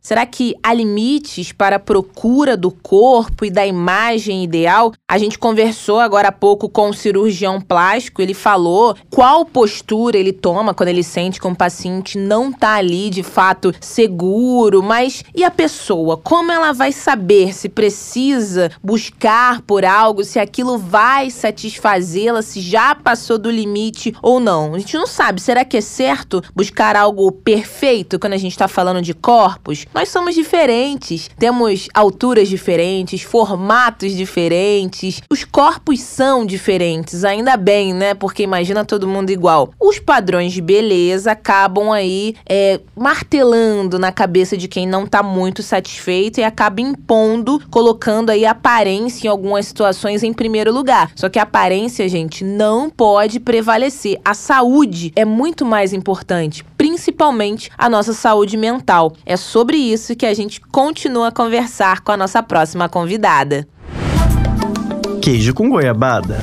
Será que há limites para a procura do corpo e da imagem ideal? A gente conversou agora há pouco com o cirurgião plástico, ele falou qual postura ele toma quando ele sente que um paciente não está ali de fato seguro, mas e a pessoa? Como ela vai saber se precisa buscar por algo, se aquilo vai satisfazê-la, se já passou do limite ou não? A gente não sabe. Será que é certo buscar algo perfeito quando a gente está falando de corpos, nós somos diferentes. Temos alturas diferentes, formatos diferentes. Os corpos são diferentes, ainda bem, né? Porque imagina todo mundo igual. Os padrões de beleza acabam aí é, martelando na cabeça de quem não tá muito satisfeito e acaba impondo, colocando aí aparência em algumas situações em primeiro lugar. Só que a aparência, gente, não pode prevalecer. A saúde é muito mais importante, principalmente a nossa saúde mental. É sobre isso que a gente continua a conversar com a nossa próxima convidada. Queijo com goiabada.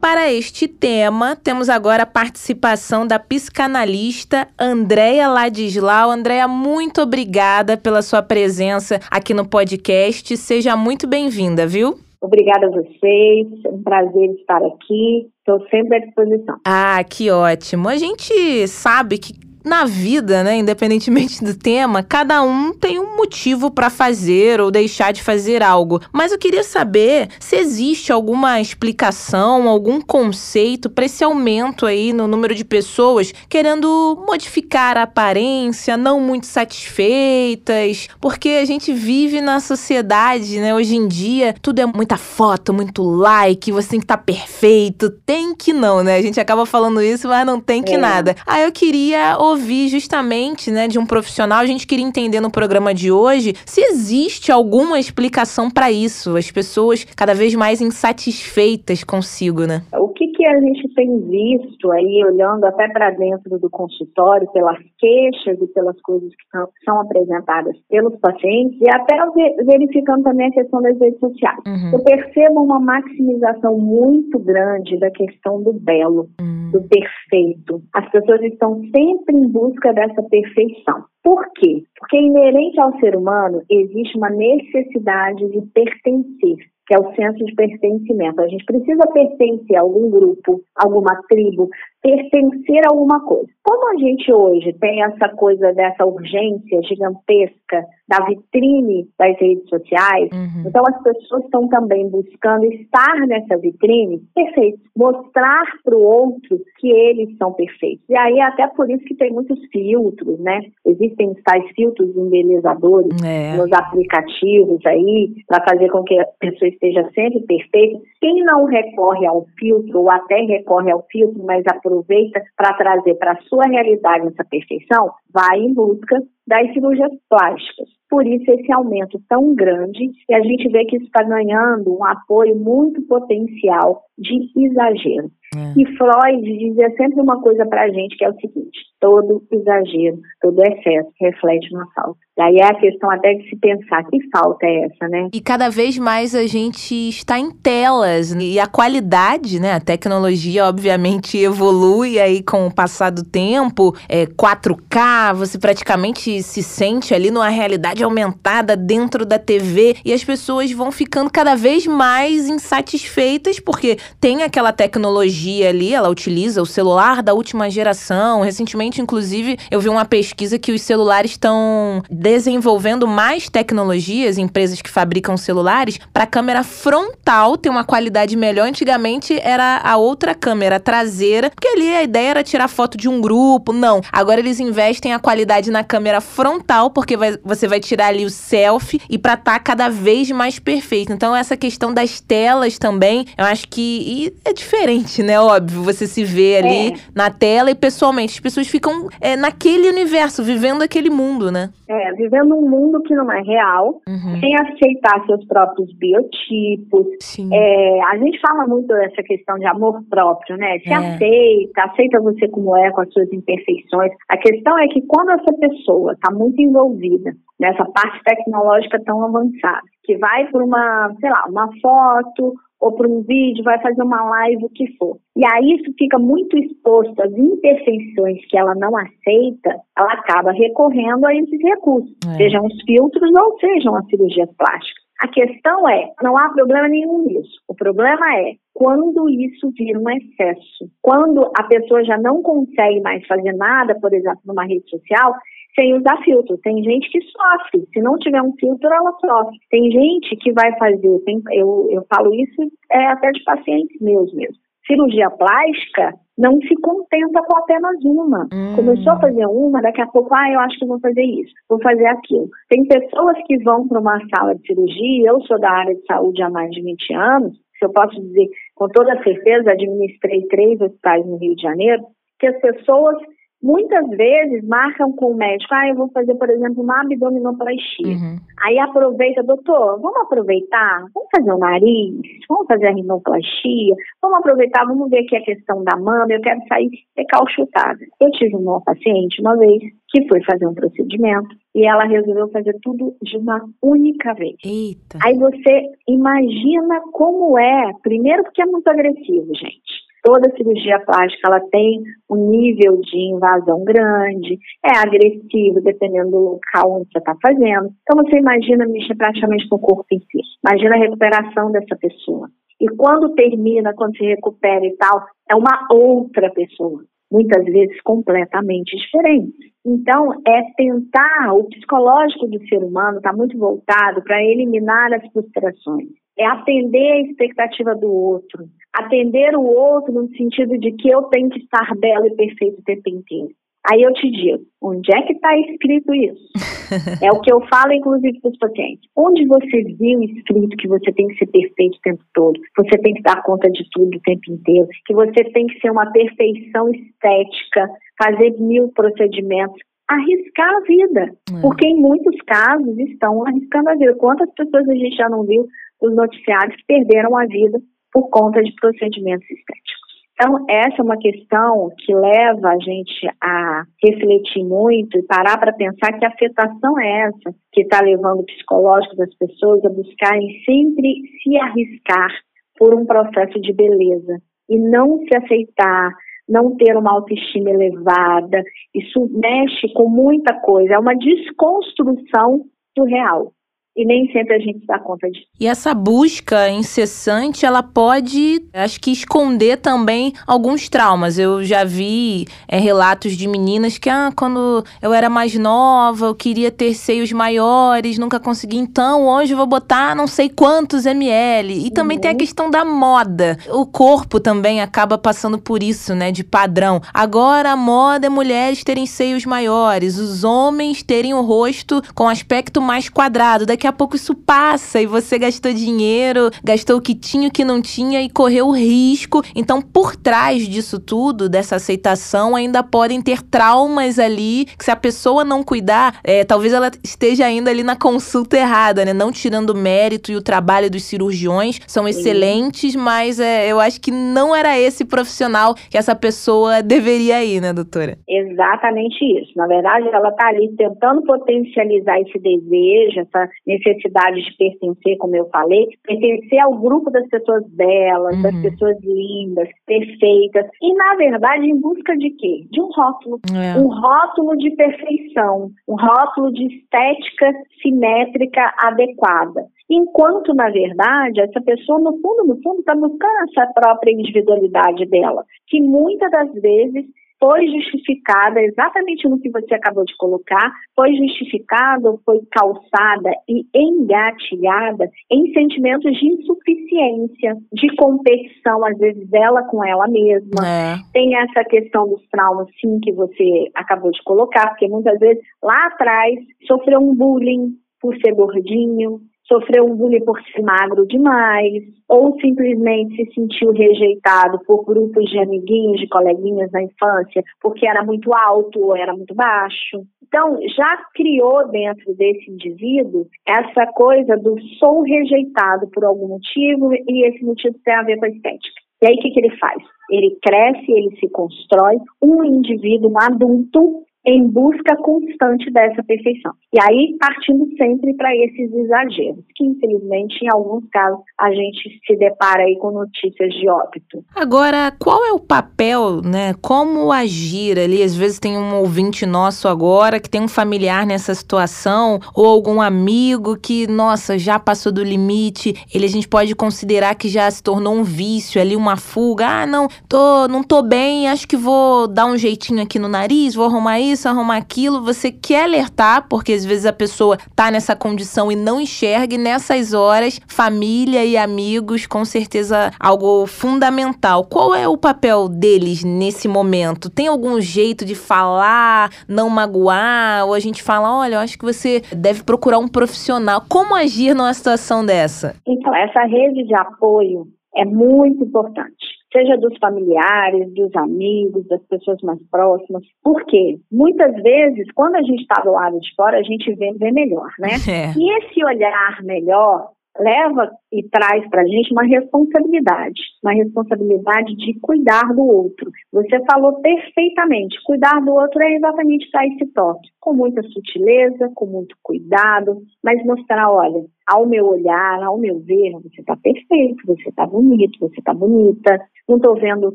Para este tema, temos agora a participação da psicanalista Andréia Ladislau. Andréia, muito obrigada pela sua presença aqui no podcast. Seja muito bem-vinda, viu? Obrigada a vocês, é um prazer estar aqui. Estou sempre à disposição. Ah, que ótimo. A gente sabe que na vida, né, independentemente do tema, cada um tem um motivo para fazer ou deixar de fazer algo. Mas eu queria saber se existe alguma explicação, algum conceito para esse aumento aí no número de pessoas querendo modificar a aparência, não muito satisfeitas, porque a gente vive na sociedade, né, hoje em dia, tudo é muita foto, muito like, você tem que estar tá perfeito, tem que não, né? A gente acaba falando isso, mas não tem que é. nada. Aí eu queria ouvir ouvir justamente, né, de um profissional. A gente queria entender no programa de hoje se existe alguma explicação para isso. As pessoas cada vez mais insatisfeitas consigo, né? O que, que a gente tem visto aí, olhando até para dentro do consultório, pelas queixas e pelas coisas que são, são apresentadas pelos pacientes, e até verificando também a questão das redes sociais. Uhum. Eu percebo uma maximização muito grande da questão do belo, uhum. do perfeito. As pessoas estão sempre em busca dessa perfeição. Por quê? Porque inerente ao ser humano existe uma necessidade de pertencer que é o senso de pertencimento. A gente precisa pertencer a algum grupo, alguma tribo, pertencer a alguma coisa. Como a gente hoje tem essa coisa dessa urgência gigantesca da vitrine das redes sociais, uhum. então as pessoas estão também buscando estar nessa vitrine perfeito, mostrar para o outro que eles são perfeitos. E aí até por isso que tem muitos filtros, né? Existem tais filtros embelezadores é. nos aplicativos aí para fazer com que a pessoa esteja sempre perfeita. Quem não recorre ao filtro ou até recorre ao filtro, mas aproveita para trazer para a sua realidade essa perfeição, vai em busca das cirurgias plásticas. Por isso, esse aumento tão grande, e a gente vê que isso está ganhando um apoio muito potencial de exagero. É. E Freud dizia sempre uma coisa para a gente, que é o seguinte: todo exagero, todo excesso reflete uma falta. E aí é a questão até de se pensar que falta é essa, né? E cada vez mais a gente está em telas e a qualidade, né? A tecnologia obviamente evolui aí com o passar do tempo, é 4K, você praticamente se sente ali numa realidade aumentada dentro da TV e as pessoas vão ficando cada vez mais insatisfeitas porque tem aquela tecnologia ali, ela utiliza o celular da última geração. Recentemente, inclusive, eu vi uma pesquisa que os celulares estão desenvolvendo mais tecnologias, empresas que fabricam celulares, para câmera frontal ter uma qualidade melhor. Antigamente era a outra câmera traseira, porque ali a ideia era tirar foto de um grupo. Não. Agora eles investem a qualidade na câmera frontal, porque vai, você vai tirar ali o selfie e para estar tá cada vez mais perfeito. Então, essa questão das telas também, eu acho que é diferente, né? Óbvio, você se vê ali é. na tela e pessoalmente. As pessoas ficam é, naquele universo, vivendo aquele mundo, né? É, vivendo um mundo que não é real, uhum. sem aceitar seus próprios biotipos. É, a gente fala muito dessa questão de amor próprio, né? Se é. aceita, aceita você como é, com as suas imperfeições. A questão é que quando essa pessoa está muito envolvida nessa parte tecnológica tão avançada, que vai por uma, sei lá, uma foto ou para um vídeo, vai fazer uma live, o que for. E aí isso fica muito exposto às imperfeições que ela não aceita, ela acaba recorrendo a esses recursos, é. sejam os filtros ou sejam as cirurgias plásticas. A questão é, não há problema nenhum nisso. O problema é quando isso vira um excesso. Quando a pessoa já não consegue mais fazer nada, por exemplo, numa rede social, sem usar filtro. Tem gente que sofre. Se não tiver um filtro, ela sofre. Tem gente que vai fazer, tem, eu, eu falo isso é, até de pacientes meus mesmo. Cirurgia plástica não se contenta com apenas uma. Hum. Começou a fazer uma, daqui a pouco, ah, eu acho que vou fazer isso, vou fazer aquilo. Tem pessoas que vão para uma sala de cirurgia, eu sou da área de saúde há mais de 20 anos, se eu posso dizer com toda certeza, administrei três hospitais no Rio de Janeiro, que as pessoas Muitas vezes marcam com o médico, ah, eu vou fazer, por exemplo, uma abdominoplastia. Uhum. Aí aproveita, doutor, vamos aproveitar, vamos fazer o nariz, vamos fazer a rinoplastia, vamos aproveitar, vamos ver aqui a questão da mama, eu quero sair recalchutada. Eu tive uma paciente uma vez que foi fazer um procedimento e ela resolveu fazer tudo de uma única vez. Eita. Aí você imagina como é, primeiro porque é muito agressivo, gente toda cirurgia plástica ela tem um nível de invasão grande, é agressivo dependendo do local onde você está fazendo. Então você imagina mexer praticamente com o corpo em si. Imagina a recuperação dessa pessoa. E quando termina, quando se recupera e tal, é uma outra pessoa, muitas vezes completamente diferente. Então, é tentar, o psicológico do ser humano está muito voltado para eliminar as frustrações é atender a expectativa do outro, atender o outro no sentido de que eu tenho que estar bela e perfeita o tempo inteiro. Aí eu te digo, onde é que está escrito isso? [laughs] é o que eu falo, inclusive, para os pacientes. Onde você viu escrito que você tem que ser perfeito o tempo todo, você tem que dar conta de tudo o tempo inteiro, que você tem que ser uma perfeição estética, fazer mil procedimentos, arriscar a vida. É. Porque em muitos casos estão arriscando a vida. Quantas pessoas a gente já não viu os noticiários que perderam a vida por conta de procedimentos estéticos. Então, essa é uma questão que leva a gente a refletir muito e parar para pensar que afetação é essa que está levando o psicológico das pessoas a buscarem sempre se arriscar por um processo de beleza e não se aceitar, não ter uma autoestima elevada. Isso mexe com muita coisa, é uma desconstrução do real e nem sempre a gente dá conta disso. E essa busca incessante, ela pode, acho que, esconder também alguns traumas. Eu já vi é, relatos de meninas que, ah, quando eu era mais nova, eu queria ter seios maiores, nunca consegui, então hoje eu vou botar não sei quantos ml. E também uhum. tem a uhum. questão da moda. O corpo também acaba passando por isso, né, de padrão. Agora a moda é mulheres terem seios maiores, os homens terem o rosto com aspecto mais quadrado. Daqui daqui a pouco isso passa e você gastou dinheiro, gastou o que tinha, o que não tinha e correu risco. Então, por trás disso tudo, dessa aceitação, ainda podem ter traumas ali que se a pessoa não cuidar, é, talvez ela esteja ainda ali na consulta errada, né? Não tirando o mérito e o trabalho dos cirurgiões, são excelentes, mas é, eu acho que não era esse profissional que essa pessoa deveria ir, né, doutora? Exatamente isso. Na verdade, ela está ali tentando potencializar esse desejo, essa necessidade de pertencer, como eu falei, pertencer ao grupo das pessoas belas, uhum. das pessoas lindas, perfeitas, e na verdade em busca de quê? De um rótulo. É. Um rótulo de perfeição, um rótulo de estética simétrica adequada. Enquanto, na verdade, essa pessoa, no fundo, no fundo, está buscando essa própria individualidade dela, que muitas das vezes foi justificada exatamente no que você acabou de colocar, foi justificada foi calçada e engatilhada em sentimentos de insuficiência, de competição, às vezes dela com ela mesma. É. Tem essa questão dos traumas, sim, que você acabou de colocar, porque muitas vezes lá atrás sofreu um bullying por ser gordinho, sofreu um bullying por ser magro demais, ou simplesmente se sentiu rejeitado por grupos de amiguinhos, de coleguinhas na infância, porque era muito alto ou era muito baixo. Então, já criou dentro desse indivíduo essa coisa do sou rejeitado por algum motivo e esse motivo tem a ver com a estética. E aí, o que, que ele faz? Ele cresce, ele se constrói um indivíduo, um adulto em busca constante dessa perfeição. E aí partindo sempre para esses exageros, que infelizmente em alguns casos a gente se depara aí com notícias de óbito. Agora, qual é o papel, né? Como agir ali? Às vezes tem um ouvinte nosso agora que tem um familiar nessa situação ou algum amigo que, nossa, já passou do limite. Ele a gente pode considerar que já se tornou um vício ali, uma fuga. Ah, não, tô, não tô bem, acho que vou dar um jeitinho aqui no nariz, vou arrumar isso isso, arrumar aquilo, você quer alertar, porque às vezes a pessoa tá nessa condição e não enxerga, e nessas horas, família e amigos, com certeza, algo fundamental. Qual é o papel deles nesse momento? Tem algum jeito de falar, não magoar, ou a gente fala, olha, eu acho que você deve procurar um profissional. Como agir numa situação dessa? Então, essa rede de apoio é muito importante seja dos familiares, dos amigos, das pessoas mais próximas. Por quê? Muitas vezes, quando a gente está do lado de fora, a gente vê, vê melhor, né? [laughs] É. E esse olhar melhor leva e traz para a gente uma responsabilidade, uma responsabilidade de cuidar do outro. Você falou perfeitamente, cuidar do outro é exatamente dar esse toque, com muita sutileza, com muito cuidado, mas mostrar, olha, ao meu olhar, ao meu ver, você está perfeito, você está bonito, você está bonita, não estou vendo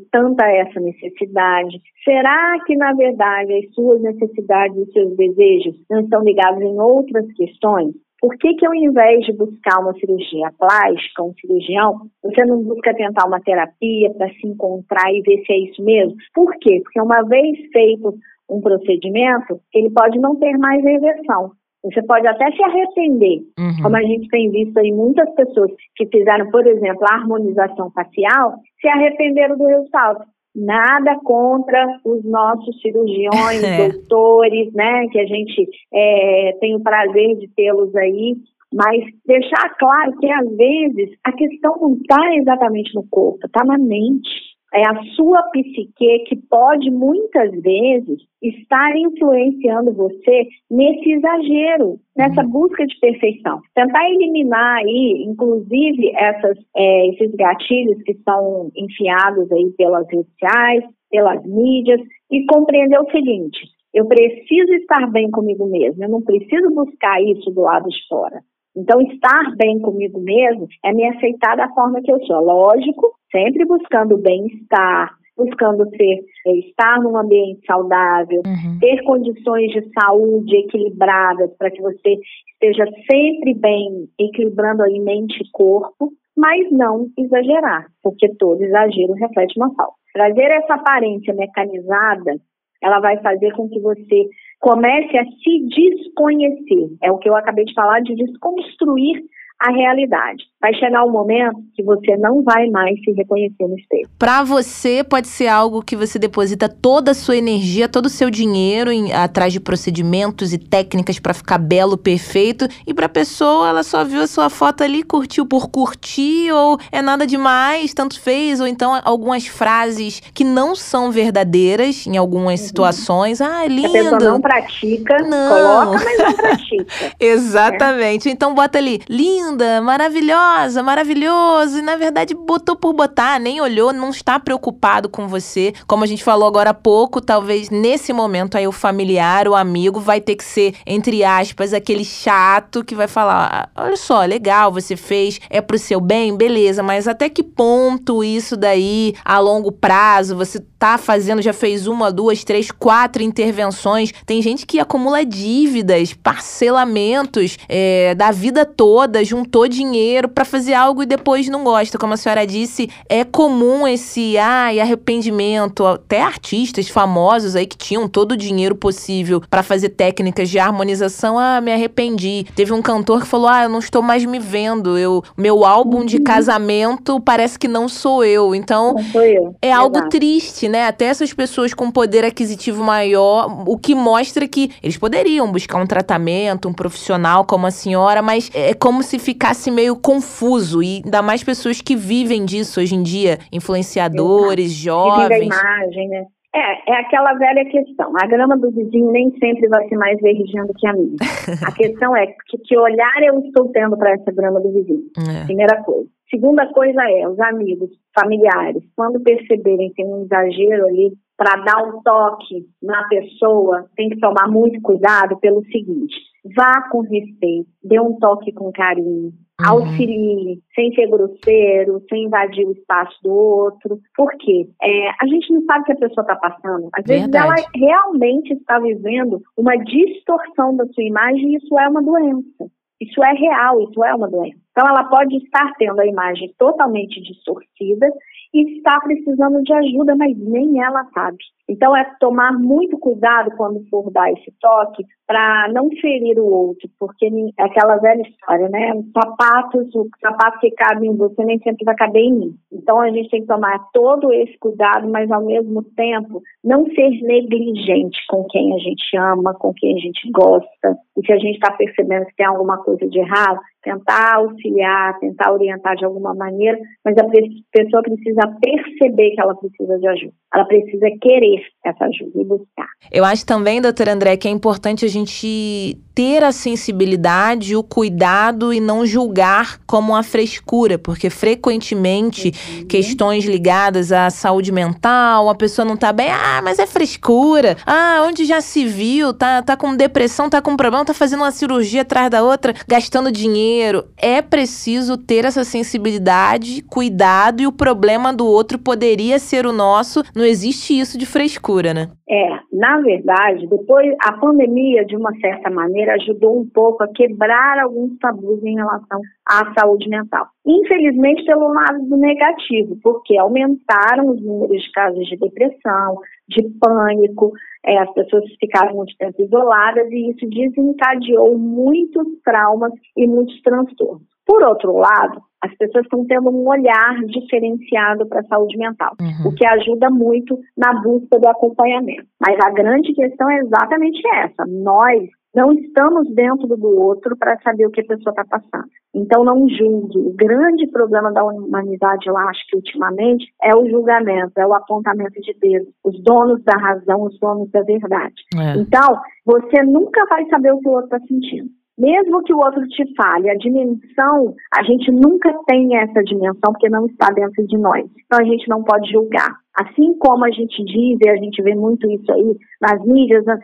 tanta essa necessidade. Será que, na verdade, as suas necessidades e seus desejos não estão ligados em outras questões? Por que, que ao invés de buscar uma cirurgia plástica, um cirurgião, você não busca tentar uma terapia para se encontrar e ver se é isso mesmo? Por quê? Porque uma vez feito um procedimento, ele pode não ter mais reversão. Você pode até se arrepender, uhum. como a gente tem visto aí muitas pessoas que fizeram, por exemplo, a harmonização facial, se arrependeram do resultado nada contra os nossos cirurgiões, [laughs] é. doutores, né, que a gente é, tem o prazer de tê-los aí, mas deixar claro que às vezes a questão não está exatamente no corpo, está na mente é a sua psique que pode muitas vezes estar influenciando você nesse exagero, nessa uhum. busca de perfeição. Tentar eliminar aí, inclusive, essas, é, esses gatilhos que são enfiados aí pelas redes sociais, pelas mídias, e compreender o seguinte: eu preciso estar bem comigo mesmo, eu não preciso buscar isso do lado de fora. Então, estar bem comigo mesmo é me aceitar da forma que eu sou. Lógico, sempre buscando bem-estar, buscando ser, é, estar num ambiente saudável, uhum. ter condições de saúde equilibradas para que você esteja sempre bem, equilibrando aí mente e corpo, mas não exagerar, porque todo exagero reflete uma falta. Trazer essa aparência mecanizada, ela vai fazer com que você comece a se desconhecer. É o que eu acabei de falar de desconstruir a realidade. Vai chegar um momento que você não vai mais se reconhecer no espelho. Para você, pode ser algo que você deposita toda a sua energia, todo o seu dinheiro em, atrás de procedimentos e técnicas para ficar belo, perfeito. E para pessoa, ela só viu a sua foto ali, curtiu por curtir, ou é nada demais, tanto fez, ou então algumas frases que não são verdadeiras em algumas uhum. situações. Ah, é lindo. A pessoa não pratica, não. coloca, mas não pratica. [laughs] Exatamente. É. Então bota ali, lindo linda, maravilhosa, maravilhoso. E na verdade botou por botar, nem olhou, não está preocupado com você. Como a gente falou agora há pouco, talvez nesse momento aí o familiar, o amigo vai ter que ser, entre aspas, aquele chato que vai falar: ah, olha só, legal, você fez, é pro seu bem, beleza, mas até que ponto isso daí, a longo prazo, você tá fazendo, já fez uma, duas, três, quatro intervenções. Tem gente que acumula dívidas, parcelamentos é, da vida toda, junto juntou dinheiro para fazer algo e depois não gosta. Como a senhora disse, é comum esse ai, arrependimento. Até artistas famosos aí que tinham todo o dinheiro possível para fazer técnicas de harmonização. Ah, me arrependi. Teve um cantor que falou: Ah, eu não estou mais me vendo. Eu, meu álbum de uhum. casamento parece que não sou eu. Então, sou eu. é Exato. algo triste, né? Até essas pessoas com poder aquisitivo maior, o que mostra que eles poderiam buscar um tratamento, um profissional como a senhora, mas é como se ficasse meio confuso. E ainda mais pessoas que vivem disso hoje em dia, influenciadores, Exato. jovens. Da imagem, né? É, é aquela velha questão. A grama do vizinho nem sempre vai ser mais verdinha do que a minha. [laughs] a questão é que, que olhar eu estou tendo para essa grama do vizinho. É. Primeira coisa. Segunda coisa é, os amigos, familiares, quando perceberem que tem um exagero ali, para dar um toque na pessoa, tem que tomar muito cuidado pelo seguinte: vá com respeito, dê um toque com carinho, uhum. auxilie, sem ser grosseiro, sem invadir o espaço do outro. Por quê? É, a gente não sabe o que a pessoa está passando. Às vezes ela realmente está vivendo uma distorção da sua imagem e isso é uma doença. Isso é real, isso é uma doença. Então, ela pode estar tendo a imagem totalmente distorcida e está precisando de ajuda, mas nem ela sabe. Então, é tomar muito cuidado quando for dar esse toque para não ferir o outro, porque é aquela velha história, né? Os sapatos, o sapato que cabe em você nem sempre vai caber em mim. Então, a gente tem que tomar todo esse cuidado, mas ao mesmo tempo não ser negligente com quem a gente ama, com quem a gente gosta. E se a gente está percebendo que tem alguma coisa de errado, tentar auxiliar, tentar orientar de alguma maneira, mas a pessoa precisa perceber que ela precisa de ajuda. Ela precisa querer essa ajuda e buscar. Eu acho também, doutora André, que é importante a gente ter a sensibilidade, o cuidado e não julgar como uma frescura, porque frequentemente uhum. questões ligadas à saúde mental, a pessoa não tá bem, ah, mas é frescura. Ah, onde já se viu, tá, tá com depressão, tá com problema, tá fazendo uma cirurgia atrás da outra, gastando dinheiro. É preciso ter essa sensibilidade, cuidado e o problema do outro poderia ser o nosso. Não existe isso de frescura, né? É, na verdade, depois a pandemia, de uma certa maneira, ajudou um pouco a quebrar alguns tabus em relação à saúde mental. Infelizmente, pelo lado do negativo, porque aumentaram os números de casos de depressão, de pânico, é, as pessoas ficaram muito tempo isoladas e isso desencadeou muitos traumas e muitos transtornos. Por outro lado, as pessoas estão tendo um olhar diferenciado para a saúde mental, uhum. o que ajuda muito na busca do acompanhamento. Mas a grande questão é exatamente essa: nós não estamos dentro do outro para saber o que a pessoa está passando. Então não julgue. O grande problema da humanidade, eu acho que ultimamente, é o julgamento, é o apontamento de dedo. Os donos da razão, os donos da verdade. É. Então, você nunca vai saber o que o outro está sentindo. Mesmo que o outro te fale, a dimensão, a gente nunca tem essa dimensão porque não está dentro de nós. Então a gente não pode julgar. Assim como a gente diz, e a gente vê muito isso aí nas mídias, nas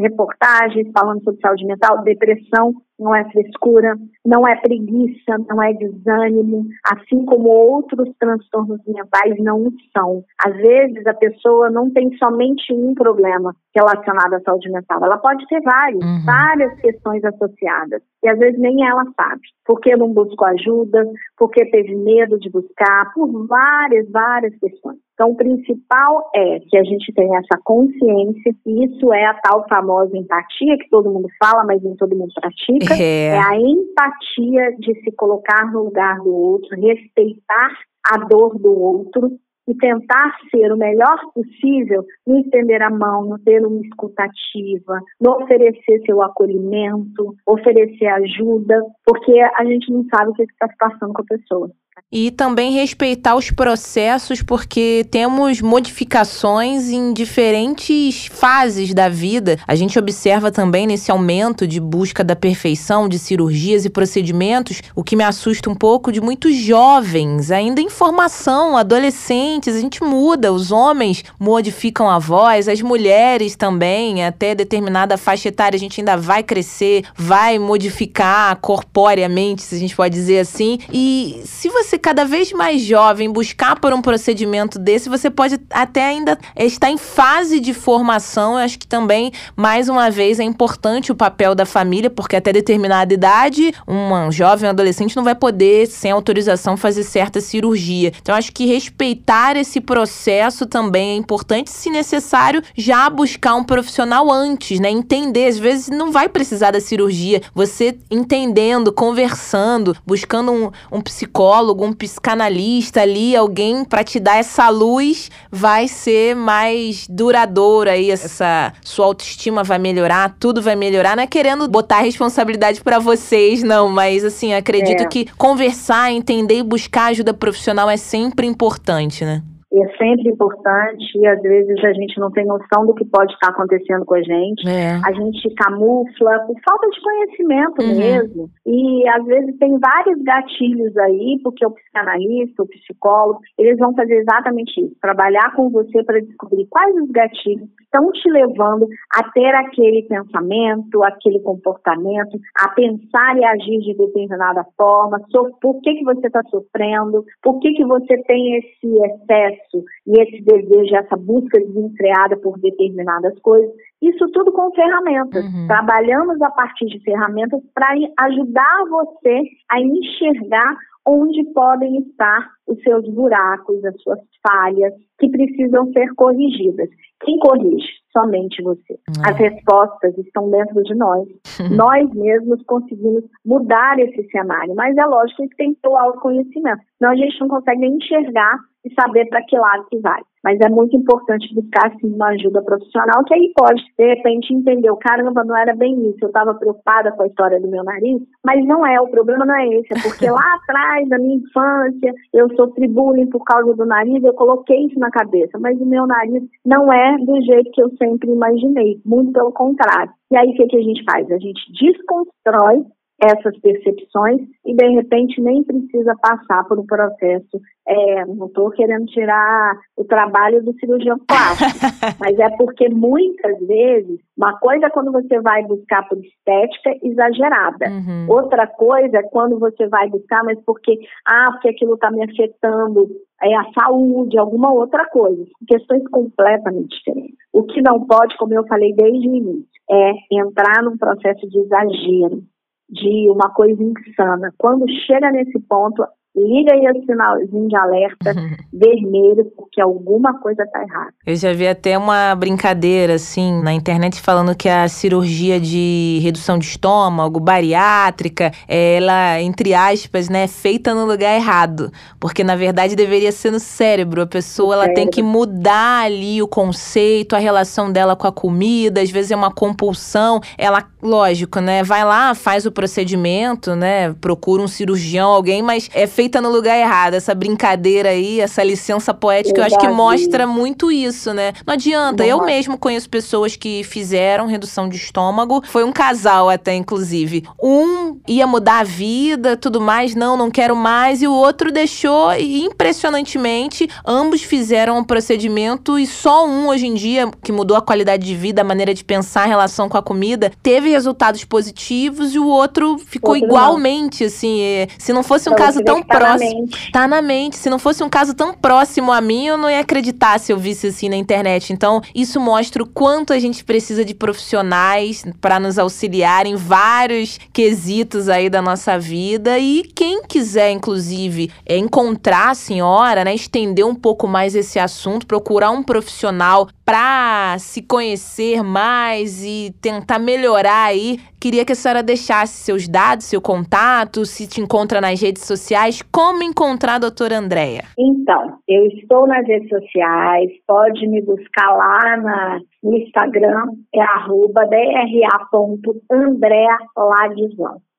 reportagens, falando sobre saúde mental, depressão não é frescura, não é preguiça, não é desânimo, assim como outros transtornos mentais não são. Às vezes a pessoa não tem somente um problema relacionado à saúde mental, ela pode ter vários, uhum. várias questões associadas, e às vezes nem ela sabe, porque não buscou ajuda, porque teve medo de buscar, por várias, várias questões. Então, o principal é que a gente tenha essa consciência, e isso é a tal famosa empatia que todo mundo fala, mas nem todo mundo pratica. É, é a empatia de se colocar no lugar do outro, respeitar a dor do outro e tentar ser o melhor possível no estender a mão, no ter uma escutativa, no oferecer seu acolhimento, oferecer ajuda, porque a gente não sabe o que está se passando com a pessoa. E também respeitar os processos, porque temos modificações em diferentes fases da vida. A gente observa também nesse aumento de busca da perfeição, de cirurgias e procedimentos, o que me assusta um pouco de muitos jovens, ainda em formação, adolescentes. A gente muda, os homens modificam a voz, as mulheres também, até determinada faixa etária, a gente ainda vai crescer, vai modificar corporeamente, se a gente pode dizer assim. E se você você cada vez mais jovem buscar por um procedimento desse, você pode até ainda estar em fase de formação. Eu acho que também, mais uma vez, é importante o papel da família, porque até determinada idade, um jovem, um adolescente não vai poder, sem autorização, fazer certa cirurgia. Então, acho que respeitar esse processo também é importante, se necessário, já buscar um profissional antes, né? Entender, às vezes não vai precisar da cirurgia. Você entendendo, conversando, buscando um, um psicólogo algum psicanalista ali, alguém para te dar essa luz, vai ser mais duradoura aí essa sua autoestima vai melhorar, tudo vai melhorar, não é querendo botar a responsabilidade para vocês, não, mas assim, acredito é. que conversar, entender e buscar ajuda profissional é sempre importante, né? É sempre importante e às vezes a gente não tem noção do que pode estar acontecendo com a gente. É. A gente camufla por falta de conhecimento uhum. mesmo. E às vezes tem vários gatilhos aí, porque o psicanalista, o psicólogo, eles vão fazer exatamente isso, trabalhar com você para descobrir quais os gatilhos estão te levando a ter aquele pensamento, aquele comportamento, a pensar e agir de determinada forma, por que, que você está sofrendo, por que, que você tem esse excesso e esse desejo, essa busca desenfreada por determinadas coisas. Isso tudo com ferramentas. Uhum. Trabalhamos a partir de ferramentas para ajudar você a enxergar onde podem estar os seus buracos, as suas falhas, que precisam ser corrigidas. Quem corrige? Somente você. Uhum. As respostas estão dentro de nós. [laughs] nós mesmos conseguimos mudar esse cenário, mas é lógico que tem que ter o autoconhecimento. Senão a gente não consegue nem enxergar e saber para que lado que vai. Mas é muito importante buscar sim uma ajuda profissional, que aí pode, de repente, entender, o caramba, não era bem isso, eu estava preocupada com a história do meu nariz, mas não é, o problema não é esse, é porque [laughs] lá atrás, da minha infância, eu sofri bullying por causa do nariz, eu coloquei isso na cabeça, mas o meu nariz não é do jeito que eu sempre imaginei, muito pelo contrário. E aí o que, que a gente faz? A gente desconstrói essas percepções e de repente nem precisa passar por um processo. É, não estou querendo tirar o trabalho do cirurgião plástico, [laughs] mas é porque muitas vezes uma coisa é quando você vai buscar por estética exagerada, uhum. outra coisa é quando você vai buscar, mas porque ah, porque aquilo está me afetando é a saúde, alguma outra coisa, questões completamente diferentes. O que não pode, como eu falei desde o início, é entrar num processo de exagero de uma coisa insana. Quando chega nesse ponto, liga aí o sinalzinho de alerta [laughs] vermelho, porque alguma coisa tá errada. Eu já vi até uma brincadeira, assim, na internet falando que a cirurgia de redução de estômago, bariátrica, ela, entre aspas, né, é feita no lugar errado. Porque, na verdade, deveria ser no cérebro. A pessoa, ela tem que mudar ali o conceito, a relação dela com a comida, às vezes é uma compulsão. Ela, lógico, né, vai lá, faz o procedimento, né, procura um cirurgião, alguém, mas é feita no lugar errado. Essa brincadeira aí, essa licença poética, eu, eu acho que mostra muito isso, né? Não adianta. eu mesmo conheço pessoas que fizeram redução de estômago. Foi um casal até, inclusive. Um ia mudar a vida, tudo mais. Não, não quero mais. E o outro deixou e, impressionantemente, ambos fizeram um procedimento e só um, hoje em dia, que mudou a qualidade de vida, a maneira de pensar em relação com a comida, teve resultados positivos e o outro ficou outro igualmente, não. assim. Se não fosse um caso tão próximo. Tá na mente. Se não fosse um caso tão próximo a mim, eu não ia acreditar se eu visse assim na internet. Então, isso mostra o quanto a gente precisa de profissionais para nos auxiliar em vários quesitos aí da nossa vida. E quem quiser, inclusive, é, encontrar a senhora, né, estender um pouco mais esse assunto, procurar um profissional para se conhecer mais e tentar melhorar aí, queria que a senhora deixasse seus dados, seu contato, se te encontra nas redes sociais, como encontrar a doutora Andréia? Então, eu estou nas redes sociais, pode me buscar lá na, no Instagram, é arroba.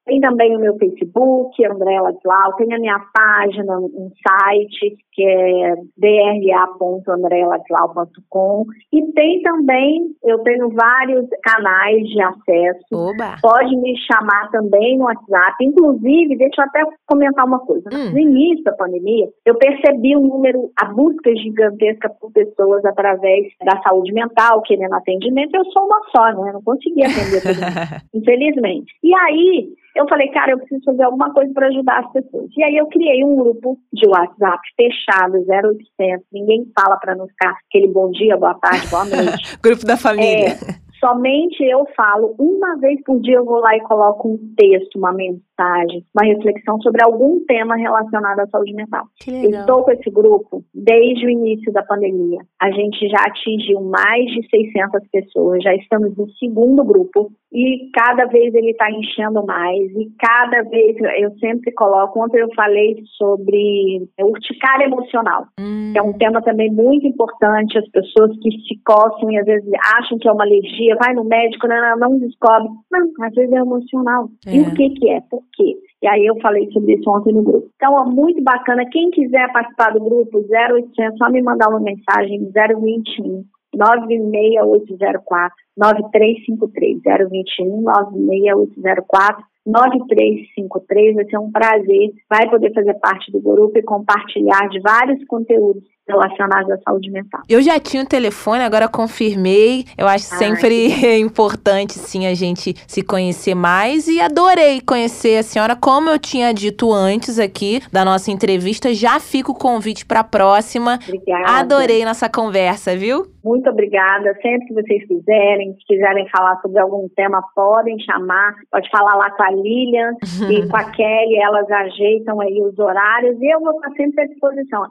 Tem também o meu Facebook, André Ladislau, tem a minha página, um site que é dra.andreladislau.com e tem também, eu tenho vários canais de acesso. Oba. Pode me chamar também no WhatsApp. Inclusive, deixa eu até comentar uma coisa. Hum. No início da pandemia, eu percebi um número, a busca gigantesca por pessoas através da saúde mental, querendo atendimento. Eu sou uma só, né? Eu não consegui atender todo mundo, [laughs] infelizmente. E aí, eu falei, cara, eu preciso fazer alguma coisa para ajudar as pessoas. E aí eu criei um grupo de WhatsApp fechado, 0800, ninguém fala para não ficar aquele bom dia, boa tarde, boa [laughs] noite. grupo da família. É, Somente eu falo, uma vez por dia eu vou lá e coloco um texto, uma mensagem, uma reflexão sobre algum tema relacionado à saúde mental. Estou com esse grupo desde o início da pandemia. A gente já atingiu mais de 600 pessoas, já estamos no segundo grupo e cada vez ele está enchendo mais e cada vez eu sempre coloco. Ontem eu falei sobre urticária emocional, hum. que é um tema também muito importante. As pessoas que se coçam e às vezes acham que é uma alergia vai no médico, não, não, não descobre. Não, às vezes é emocional. É. E o que que é? Por quê? E aí eu falei sobre isso ontem no grupo. Então é muito bacana. Quem quiser participar do grupo 0800, só me mandar uma mensagem 021 96804 9353 021 96804 9353, vai ser um prazer, vai poder fazer parte do grupo e compartilhar de vários conteúdos relacionados à saúde mental. Eu já tinha o telefone, agora confirmei. Eu acho ah, sempre [laughs] importante, sim, a gente se conhecer mais e adorei conhecer a senhora, como eu tinha dito antes aqui da nossa entrevista. Já fica o convite para a próxima. Obrigada. Adorei nossa conversa, viu? Muito obrigada. Sempre que vocês quiserem, se quiserem falar sobre algum tema, podem chamar. Pode falar lá com a Lilian e [laughs] com a Kelly, elas ajeitam aí os horários e eu vou estar sempre à disposição.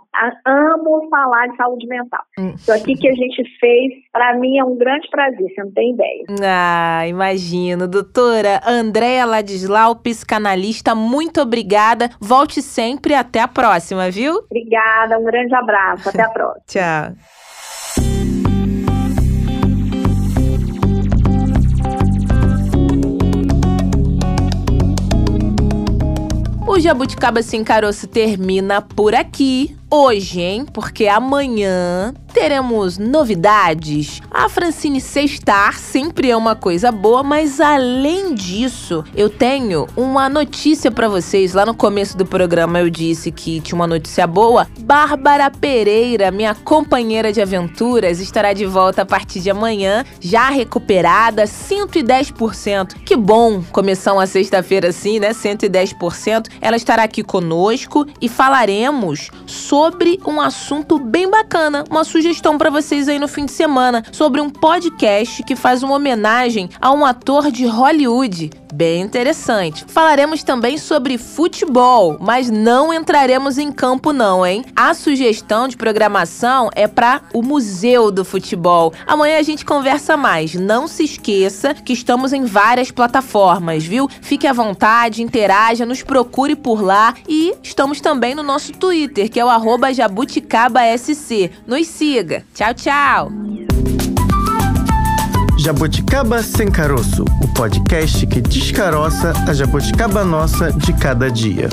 amo falar de saúde mental. Hum. Isso aqui que a gente fez, para mim é um grande prazer, você não tem ideia. Ah, imagino. Doutora Andréa Ladislau, psicanalista, muito obrigada. Volte sempre até a próxima, viu? Obrigada, um grande abraço. Até a [laughs] próxima. Tchau. O Jabuticaba Sem Caroço termina por aqui hoje, hein? Porque amanhã teremos novidades. A Francine sextar sempre é uma coisa boa, mas além disso, eu tenho uma notícia para vocês. Lá no começo do programa eu disse que tinha uma notícia boa. Bárbara Pereira, minha companheira de aventuras, estará de volta a partir de amanhã, já recuperada 110%. Que bom começar uma sexta-feira assim, né? 110%. Ela estará aqui conosco e falaremos sobre sobre um assunto bem bacana, uma sugestão para vocês aí no fim de semana, sobre um podcast que faz uma homenagem a um ator de Hollywood. Bem interessante. Falaremos também sobre futebol, mas não entraremos em campo não, hein? A sugestão de programação é para o Museu do Futebol. Amanhã a gente conversa mais. Não se esqueça que estamos em várias plataformas, viu? Fique à vontade, interaja, nos procure por lá e estamos também no nosso Twitter, que é o arroba jabuticabasc. Nos siga. Tchau, tchau! Jabuticaba Sem Caroço, o podcast que descaroça a jabuticaba nossa de cada dia.